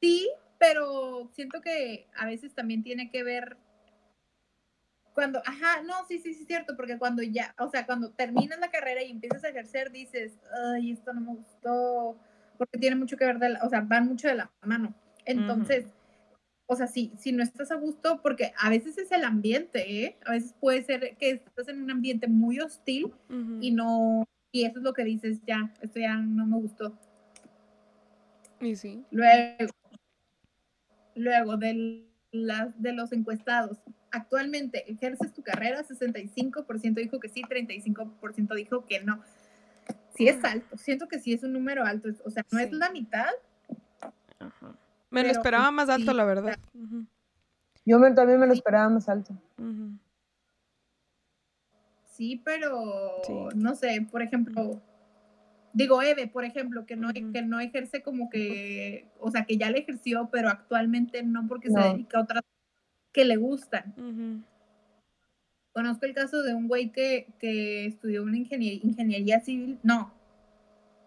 sí, pero siento que a veces también tiene que ver cuando, ajá, no, sí, sí, sí, cierto, porque cuando ya, o sea, cuando terminas la carrera y empiezas a ejercer, dices, ay, esto no me gustó, porque tiene mucho que ver, de o sea, van mucho de la mano. Entonces, o sea, sí, si no estás a gusto, porque a veces es el ambiente, ¿eh? A veces puede ser que estás en un ambiente muy hostil y no, y eso es lo que dices, ya, esto ya no me gustó. Y sí. Luego, luego de, las, de los encuestados, actualmente ejerces tu carrera, 65% dijo que sí, 35% dijo que no. Sí es alto, siento que sí es un número alto, o sea, no es la mitad, Ajá. Me lo esperaba más alto, la verdad. Yo también me lo esperaba más alto. Sí, pero no sé, por ejemplo, digo Eve, por ejemplo, que no, que no ejerce como que, o sea, que ya le ejerció, pero actualmente no porque se dedica a otras que le gustan. Conozco el caso de un güey que, que estudió una ingeniería, ingeniería civil, no,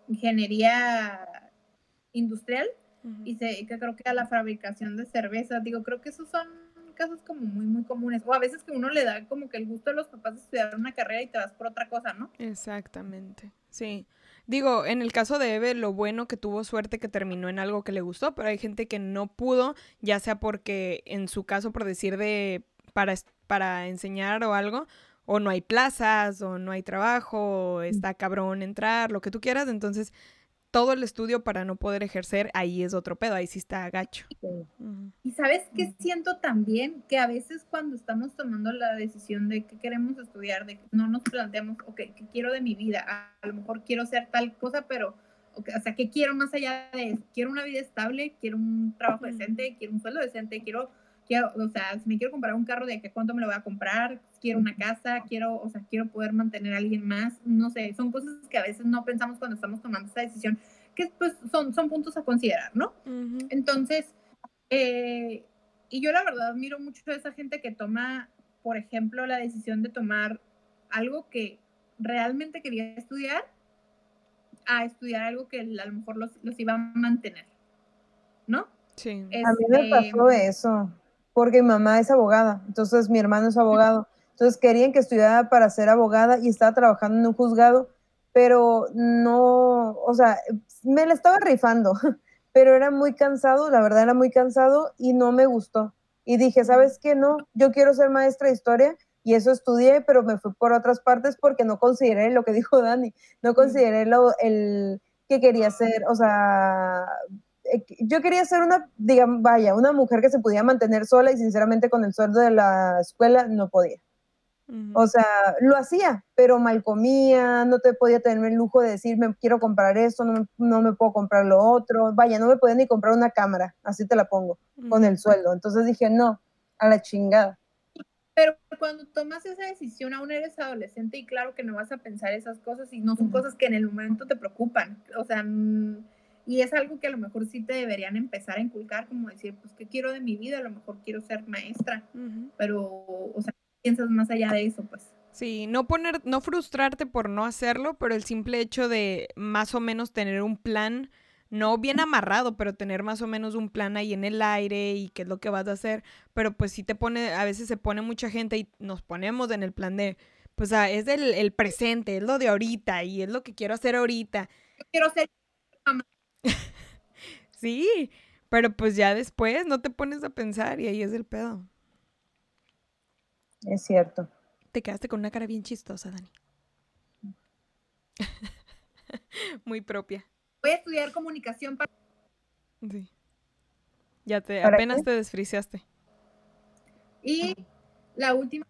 ingeniería industrial y se que creo que a la fabricación de cerveza, digo, creo que esos son casos como muy, muy comunes. O a veces que uno le da como que el gusto a los papás de estudiar una carrera y te vas por otra cosa, ¿no? Exactamente, sí. Digo, en el caso de Eve, lo bueno que tuvo suerte que terminó en algo que le gustó, pero hay gente que no pudo, ya sea porque en su caso, por decir de, para, para enseñar o algo, o no hay plazas, o no hay trabajo, o está cabrón entrar, lo que tú quieras, entonces todo el estudio para no poder ejercer, ahí es otro pedo, ahí sí está gacho. Y sabes que siento también que a veces cuando estamos tomando la decisión de que queremos estudiar, de que no nos planteamos, ok, ¿qué quiero de mi vida? A, lo mejor quiero ser tal cosa, pero, o sea, ¿qué quiero más allá de eso? Quiero una vida estable, quiero un trabajo decente, quiero un sueldo decente, quiero quiero, o sea, si me quiero comprar un carro, ¿de qué cuánto me lo voy a comprar? Quiero una casa, quiero, o sea, quiero poder mantener a alguien más, no sé, son cosas que a veces no pensamos cuando estamos tomando esta decisión, que pues son, son puntos a considerar, ¿no? Entonces, eh, y yo la verdad admiro mucho a esa gente que toma, por ejemplo, la decisión de tomar algo que realmente quería estudiar a estudiar algo que a lo mejor los, los iba a mantener, ¿no? Sí. a mí me pasó este, eso porque mi mamá es abogada, entonces mi hermano es abogado. Entonces querían que estudiara para ser abogada y estaba trabajando en un juzgado, pero no, o sea, me la estaba rifando, pero era muy cansado, la verdad era muy cansado y no me gustó. Y dije, ¿sabes qué? No, yo quiero ser maestra de historia y eso estudié, pero me fui por otras partes porque no consideré lo que dijo Dani, no consideré lo, el que quería ser, o sea, yo quería ser una, digamos, vaya, una mujer que se pudiera mantener sola y sinceramente con el sueldo de la escuela no podía. O sea, lo hacía, pero mal comía, no te podía tener el lujo de decir, me quiero comprar esto, no, no me puedo comprar lo otro. Vaya, no me podía ni comprar una cámara, así te la pongo, con el sueldo. Entonces dije, no, a la chingada. Pero cuando tomas esa decisión, aún eres adolescente y claro que no vas a pensar esas cosas y no son cosas que en el momento te preocupan. O sea, y es algo que a lo mejor sí te deberían empezar a inculcar, como decir, pues, ¿qué quiero de mi vida? A lo mejor quiero ser maestra, pero, o sea, piensas más allá de eso, pues. Sí, no poner, no frustrarte por no hacerlo, pero el simple hecho de más o menos tener un plan, no bien amarrado, pero tener más o menos un plan ahí en el aire y qué es lo que vas a hacer, pero pues sí te pone, a veces se pone mucha gente y nos ponemos en el plan de, pues ah, es el, el presente, es lo de ahorita y es lo que quiero hacer ahorita. Yo quiero ser sí, pero pues ya después no te pones a pensar y ahí es el pedo. Es cierto. Te quedaste con una cara bien chistosa, Dani. Muy propia. Voy a estudiar comunicación para... Sí. Ya te, apenas te desfriciaste. Y la última.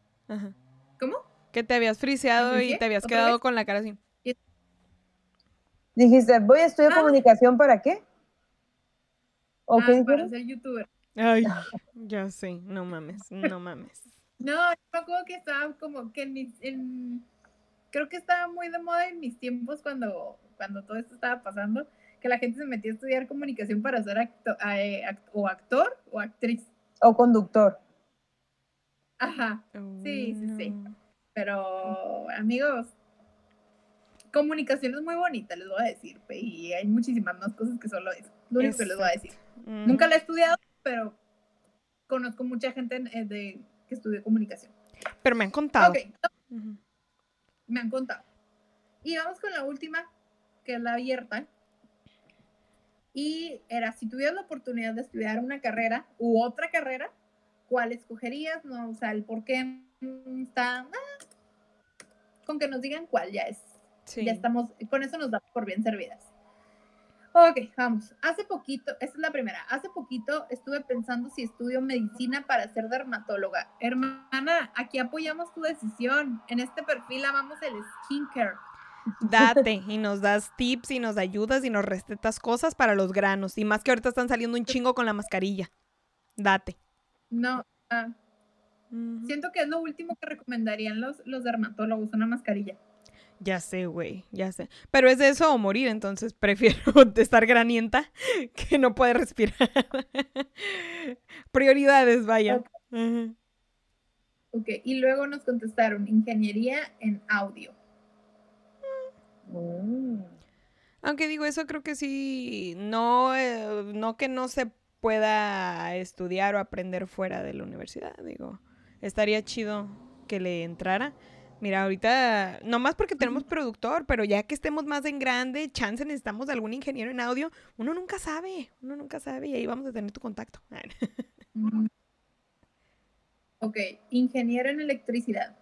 ¿Cómo? Que te habías friseado y te habías quedado con la cara así. Dijiste, voy a estudiar Ah. comunicación para qué? ¿O Ah, qué para ser youtuber. Ay, ya sé, no mames, no mames. No, yo me acuerdo que estaba como que en mis, en- creo que estaba muy de moda en mis tiempos cuando, cuando todo esto estaba pasando, que la gente se metía a estudiar comunicación para ser acto- eh, act- o actor o actriz. O conductor. Ajá, Sí, sí, sí. No. pero amigos, comunicación es muy bonita, les voy a decir, y hay muchísimas más cosas que solo eso. Lo único que les voy a decir. Mm. Nunca la he estudiado, pero conozco mucha gente eh, de, que estudió comunicación. Pero me han contado. Me han contado. Y vamos con la última, que es la abierta. Y era, si tuvieras la oportunidad de estudiar una carrera u otra carrera, ¿cuál escogerías? No, o sea, el por qué está... ah, con que nos digan cuál ya es. Sí. Ya estamos, con eso nos damos por bien servidas. Ok, vamos. Hace poquito, esta es la primera. Hace poquito estuve pensando si estudio medicina para ser dermatóloga. Hermana, aquí apoyamos tu decisión. En este perfil amamos el skincare. Date y nos das tips y nos ayudas y nos recetas cosas para los granos. Y más que ahorita están saliendo un chingo con la mascarilla. Date. No, ah, siento que es lo último que recomendarían los, los dermatólogos, una mascarilla. Ya sé, güey, ya sé. Pero es de eso o morir, entonces prefiero estar granienta que no poder respirar. Prioridades, vaya. Ok. Ujú. Ok, y luego nos contestaron ingeniería en audio. Mm. Aunque digo, eso creo que sí, no, eh, no que no se pueda estudiar o aprender fuera de la universidad, digo, estaría chido que le entrara. Mira, ahorita, no más porque tenemos productor, pero ya que estemos más en grande, chance necesitamos de algún ingeniero en audio, uno nunca sabe, uno nunca sabe y ahí vamos a tener tu contacto. Mm. Ok, ingeniero en electricidad.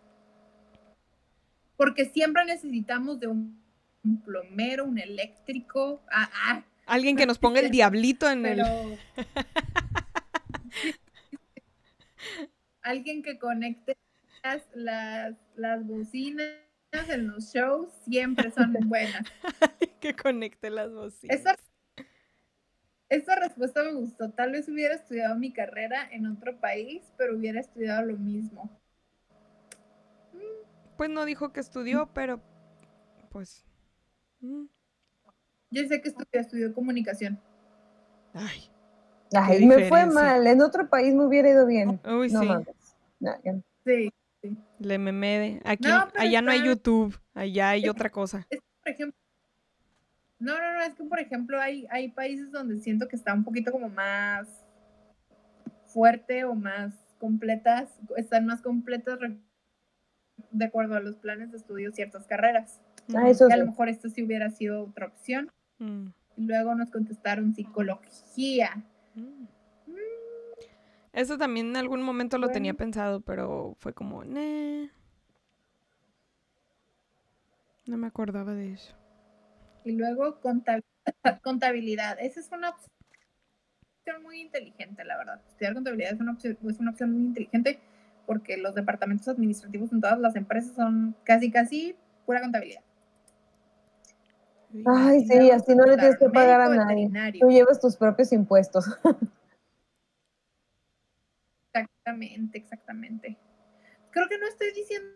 Porque siempre necesitamos de un, un plomero, un eléctrico, ah, ah, Alguien que nos ponga el diablito en pero el... alguien que conecte las, las, las bocinas en los shows siempre son buenas. que conecte las bocinas. Esa, esta respuesta me gustó. Tal vez hubiera estudiado mi carrera en otro país, pero hubiera estudiado lo mismo. Pues no dijo que estudió, pero pues... mm, Yo sé que estudió, estudió comunicación. Ay, Ay, me fue mal. En otro país me hubiera ido bien. uy, no sí. mames. No, ya no. Sí. Le memé de... Aquí, No, allá no hay YouTube, allá hay otra cosa. Es que, por ejemplo, no, no, no, es que por ejemplo hay, hay países donde siento que está un poquito como más fuerte o más completas, están más completas re- de acuerdo a los planes de estudio ciertas carreras. Ah, eso a lo mejor esto sí hubiera sido otra opción. Mm, Y luego nos contestaron psicología. mm. Eso también en algún momento lo tenía pensado, pero fue como, "Nah". No me acordaba de eso. Y luego contabi- contabilidad. Esa es una opción muy inteligente, la verdad. Estudiar contabilidad es una opción, es una opción muy inteligente porque los departamentos administrativos en todas las empresas son casi, casi pura contabilidad. Ay, Y sí, así no le tienes que pagar a nadie. Tú llevas tus propios impuestos. Exactamente, exactamente. Creo que no estoy diciendo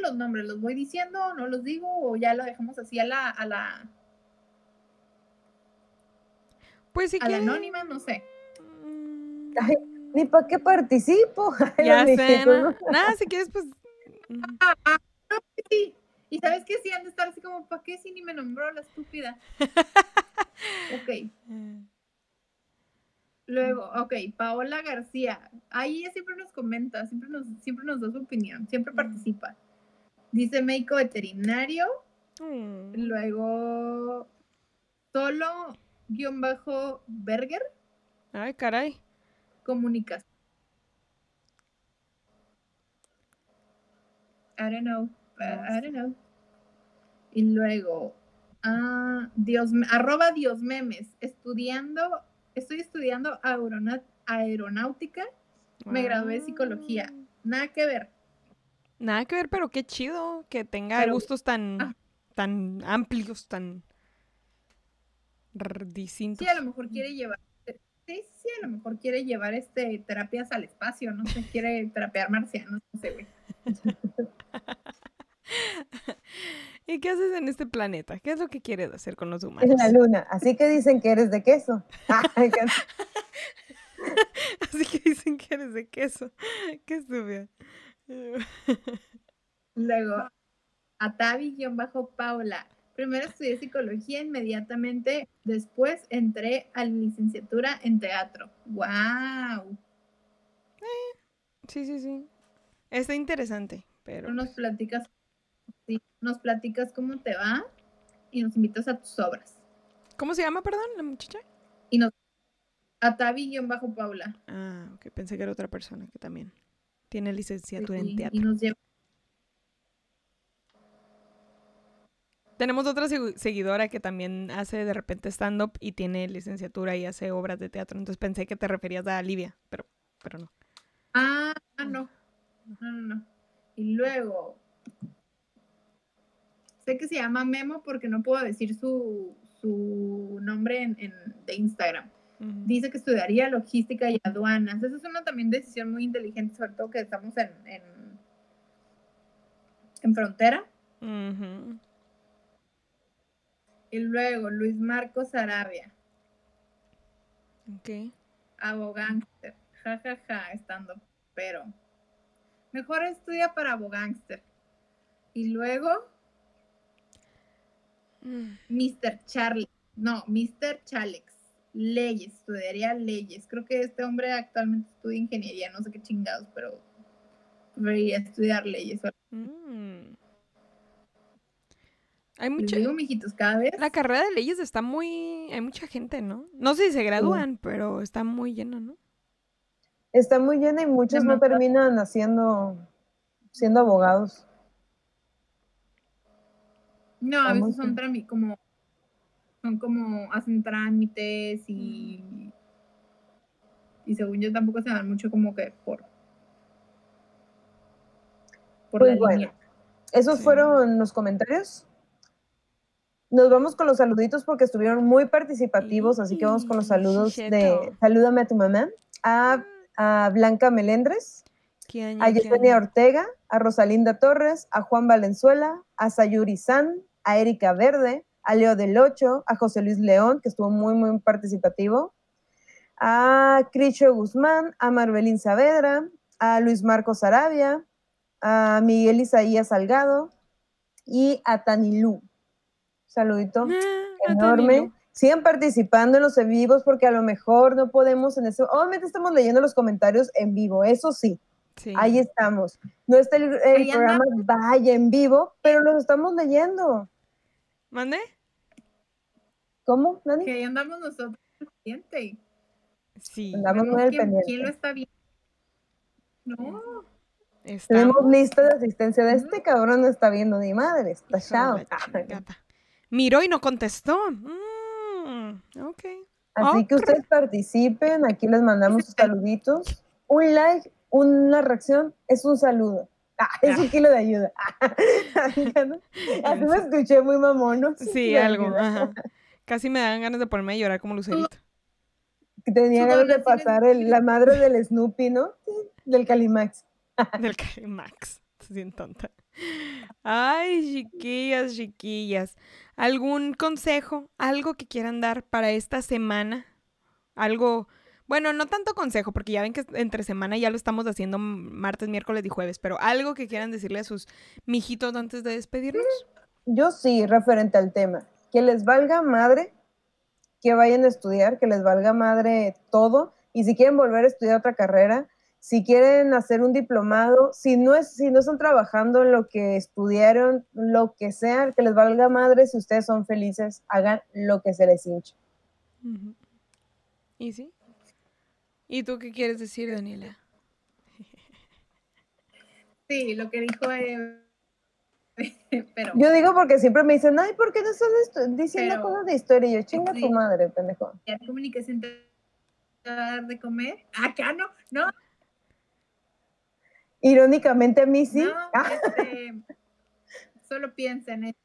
los nombres, los voy diciendo, no los digo, o ya lo dejamos así a la, a la, Pues si a la quieres. anónima, no sé. mm, Ay, Ni para qué participo. Ay, Ya. Nada, si quieres, pues. mm, Sí, y sabes que sí, han de estar así como, ¿para qué si ni me nombró la estúpida? ok, eh, luego, ok, Paola García. Ahí ella siempre nos comenta, siempre nos, siempre nos da su opinión, siempre participa. Dice médico veterinario, mm. luego solo guion bajo Berger, Ay, caray. comunicación. I don't know, I don't know. Y luego, ah, Dios, arroba Dios memes, estudiando, estoy estudiando aeronáutica, me gradué de psicología. Ah. nada que ver. Nada que ver, pero qué chido que tenga Pero- gustos tan, ah. tan amplios, tan. distintos. Sí, a lo mejor quiere llevar, sí, sí, a lo mejor quiere llevar este terapias al espacio, no sé, quiere terapiar marcianos, no sé, güey. ¿Y qué haces en este planeta? ¿Qué es lo que quieres hacer con los humanos? En la luna. Así que dicen que eres de queso. Así que dicen que eres de queso. Qué estúpida. Luego, Atavi-Paula. Primero estudié psicología, inmediatamente después entré a la licenciatura en teatro. ¡Wow! Sí, sí, sí. Está interesante, pero... Nos platicas, nos platicas cómo te va y nos invitas a tus obras. ¿Cómo se llama, perdón, la muchacha? Y nos... Atavi-Paula. Ah, ok, pensé que era otra persona que también tiene licenciatura en Y teatro. nos lleva Tenemos otra segu- seguidora que también hace de repente stand-up y tiene licenciatura y hace obras de teatro. Entonces pensé que te referías a Livia, pero, pero no. Ah, no. No, no, no. Y luego. Sé que se llama Memo porque no puedo decir su, su nombre en, en- de Instagram. Dice que estudiaría logística y aduanas. Esa es una también decisión muy inteligente, sobre todo que estamos en, en, en frontera. Y luego Luis Marcos Arabia, Ok. abogánster. Ja, ja, ja, estando, pero. Mejor estudia para abogánster. Y luego Mm. Mr. Charlie, no, Mr. Chalex, leyes, estudiaría leyes. Creo que este hombre actualmente estudia ingeniería, no sé qué chingados, pero preferiría estudiar leyes. Mm. Hay Les mucha... digo, mijitos, cada vez. La carrera de leyes está muy... Hay mucha gente, ¿no? No sé si se gradúan, pero está muy llena, ¿no? Está muy llena y muchos no Demasiado. terminan haciendo, siendo abogados. No, a veces son trámites como, son como, hacen trámites y, y según yo tampoco se dan mucho como que por, por Pues la bueno. línea. Esos Sí. fueron los comentarios. Nos vamos con los saluditos porque estuvieron muy participativos, así que vamos con los saludos de. Salúdame a tu mamá, a, a Blanca Melendres, ¿Qué año, a Yesenia? Ortega, a Rosalinda Torres, a Juan Valenzuela, a Sayuri San, a Erika Verde, a Leo del Ocho, a José Luis León, que estuvo muy, muy participativo, a Cricho Guzmán, a Marbelín Saavedra, a Luis Marcos Arabia, a Miguel Isaías Salgado y a Tanilú. Saludito Ah, enorme. Sigan participando en los en vivos porque a lo mejor no podemos en ese. Obviamente estamos leyendo los comentarios en vivo, eso sí. Sí. Ahí estamos. No está el, programa vaya en vivo, pero los estamos leyendo. ¿Mande? ¿Cómo, Dani? Que ahí andamos nosotros al pendiente. Sí. Andamos muy al quién, pendiente. quién lo está viendo. No, Tenemos lista de asistencia de este cabrón, no está viendo ni madre, está chao. Miró y no contestó. Mm, ok. Así que ustedes participen, aquí les mandamos sus saluditos. Un like, una reacción es un saludo. Ah, es un kilo de ayuda. Así me escuché muy mamón, ¿no? Sí, algo. Ajá. Casi me dan ganas de ponerme a llorar como Lucerito. Que Tenía ganas de pasar el- la madre del Snoopy, ¿no? Del Calimax. Del Max. Bien tonta. Ay, chiquillas, chiquillas. ¿Algún consejo? ¿Algo que quieran dar para esta semana? Algo. Bueno, no tanto consejo, porque ya ven que entre semana ya lo estamos haciendo martes, miércoles y jueves, pero algo que quieran decirle a sus mijitos antes de despedirnos. Yo sí, referente al tema. Que les valga madre que vayan a estudiar, que les valga madre todo. Y si quieren volver a estudiar otra carrera, si quieren hacer un diplomado, si no, es, si no están trabajando en lo que estudiaron, lo que sea, que les valga madre, si ustedes son felices, hagan lo que se les hinche. ¿Y sí? ¿Y tú qué quieres decir, Daniela? sí, lo que dijo. eh, pero. Yo digo porque siempre me dicen, ay, ¿por qué no estás diciendo Pero- cosas de historia? Y yo, chinga Sí. tu madre, pendejo. ¿Ya comunicación te va a dar de comer? Acá no, no, Irónicamente a mí sí. no, Ah, este, solo piensa en esto.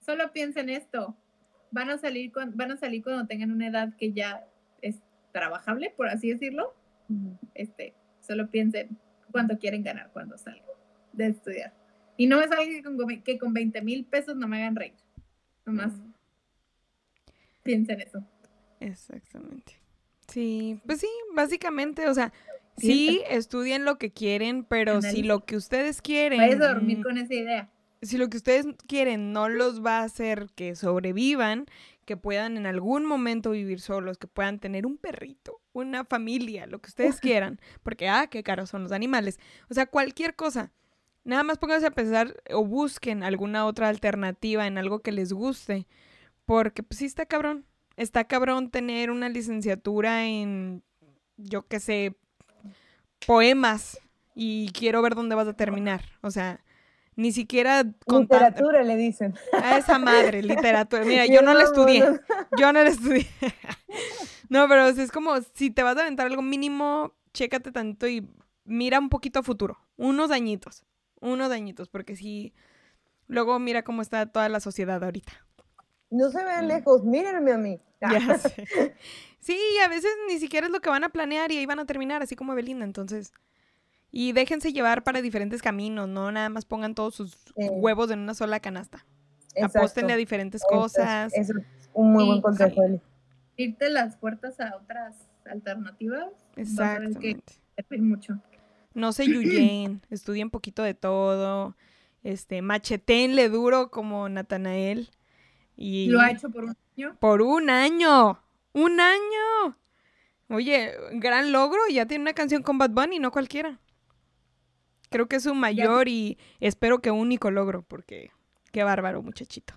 Solo piensa en esto. van a salir van a salir cuando tengan una edad que ya trabajable, por así decirlo. Este, solo piensen cuánto quieren ganar cuando salgan de estudiar. Y no es algo que con, que con 20 mil pesos no me hagan reír. Nomás piensen eso. Exactamente. Sí, pues sí, básicamente, o sea, sí, estudien lo que quieren, pero si lo que ustedes quieren... Puedes dormir con esa idea. Si lo que ustedes quieren no los va a hacer que sobrevivan, que puedan en algún momento vivir solos, que puedan tener un perrito, una familia, lo que ustedes quieran, porque, ah, qué caros son los animales. O sea, cualquier cosa. Nada más pónganse a pensar o busquen alguna otra alternativa en algo que les guste, porque pues sí está cabrón. Está cabrón tener una licenciatura en, yo qué sé, poemas y quiero ver dónde vas a terminar. O sea, ni siquiera literatura le dicen. A esa madre, literatura. Mira, yo, no, la estudié. Yo no la estudié. no, pero es como si te vas a aventar algo mínimo, chécate tanto y mira un poquito a futuro, unos añitos, unos añitos, porque si luego mira cómo está toda la sociedad ahorita. No se vean mm. lejos, mírenme a mí. Ya Sí, a veces ni siquiera es lo que van a planear y ahí van a terminar, así como Belinda, entonces. Y déjense llevar para diferentes caminos, no nada más pongan todos sus huevos en una sola canasta. Apóstenle a diferentes cosas. Es, un muy buen consejo. Irte las puertas a otras alternativas. Exactamente. mucho. No se yuyen, estudien poquito de todo. Este, machetenle duro como Natanael. Y ¿Lo ha hecho por un año? Por un año. ¡Un año! Oye, gran logro. Ya tiene una canción con Bad Bunny, no cualquiera. Creo que es un mayor y espero que único logro, porque qué bárbaro, muchachito.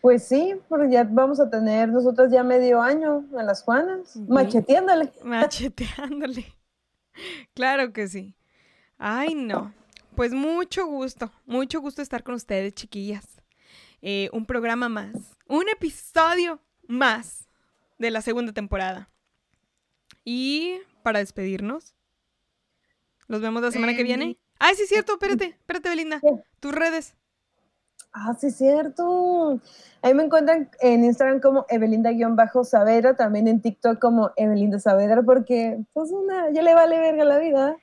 Pues sí, porque ya vamos a tener nosotros ya medio año a las Juanas, macheteándole. Macheteándole. Claro que sí. Ay, no. Pues mucho gusto, mucho gusto estar con ustedes, chiquillas. Eh, un programa más, un episodio más de la segunda temporada. Y para despedirnos, ¿los vemos la semana que viene? Ay, sí, es cierto, espérate, espérate, Belinda. Tus redes. Ah, sí, es cierto. Ahí me encuentran en Instagram como Evelinda-Saavedra, también en TikTok como Evelinda Saavedra, porque pues una, ya le vale verga la vida.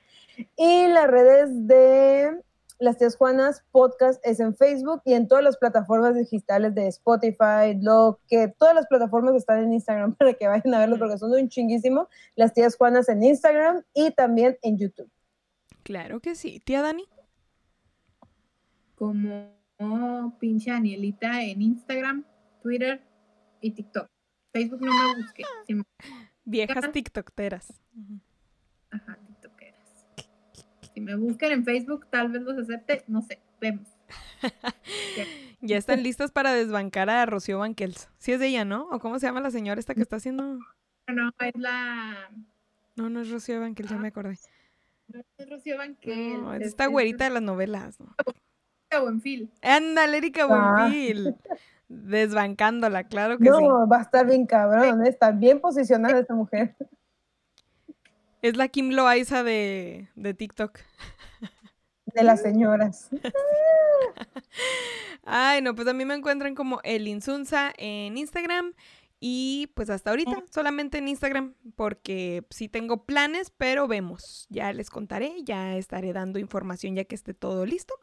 Y las redes de Las Tías Juanas Podcast es en Facebook y en todas las plataformas digitales de Spotify, lo que todas las plataformas están en Instagram para que vayan a verlos porque son un chinguísimo. Las Tías Juanas en Instagram y también en YouTube. Claro que sí. Tía Dani. Como pinche Anielita en Instagram, Twitter y TikTok. Facebook no me busqué. Viejas TikTokeras. Ajá, TikTokeras. Si me buscan en Facebook, tal vez los acepte. No sé, vemos. ya están listas para desbancar a Rocío Banquels. Si es de ella, ¿no? ¿O cómo se llama la señora esta que está haciendo? No, es la. No, no es Rocío Banquels, ya me acordé. No es Rocío Banquel. No, es esta güerita de las novelas, ¿no? Erika Buenfil. Ándale, Erika ah. Buenfil. Desbancándola, claro que sí. No, va a estar bien cabrón, ¿eh? está bien posicionada esta mujer. Es la Kim Loaiza de, de TikTok. De las señoras. Ay, no, pues a mí me encuentran como El Insunza en Instagram y pues hasta ahorita, mm. solamente en Instagram, porque sí tengo planes, pero vemos. Ya les contaré, ya estaré dando información ya que esté todo listo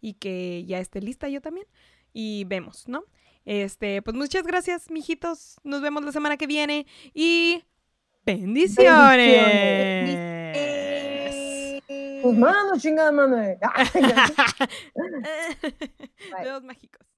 y que ya esté lista yo también. Y vemos, ¿no? Este, pues muchas gracias, mijitos. Nos vemos la semana que viene y bendiciones. Pues mano, chingada mano. Dedos mágicos.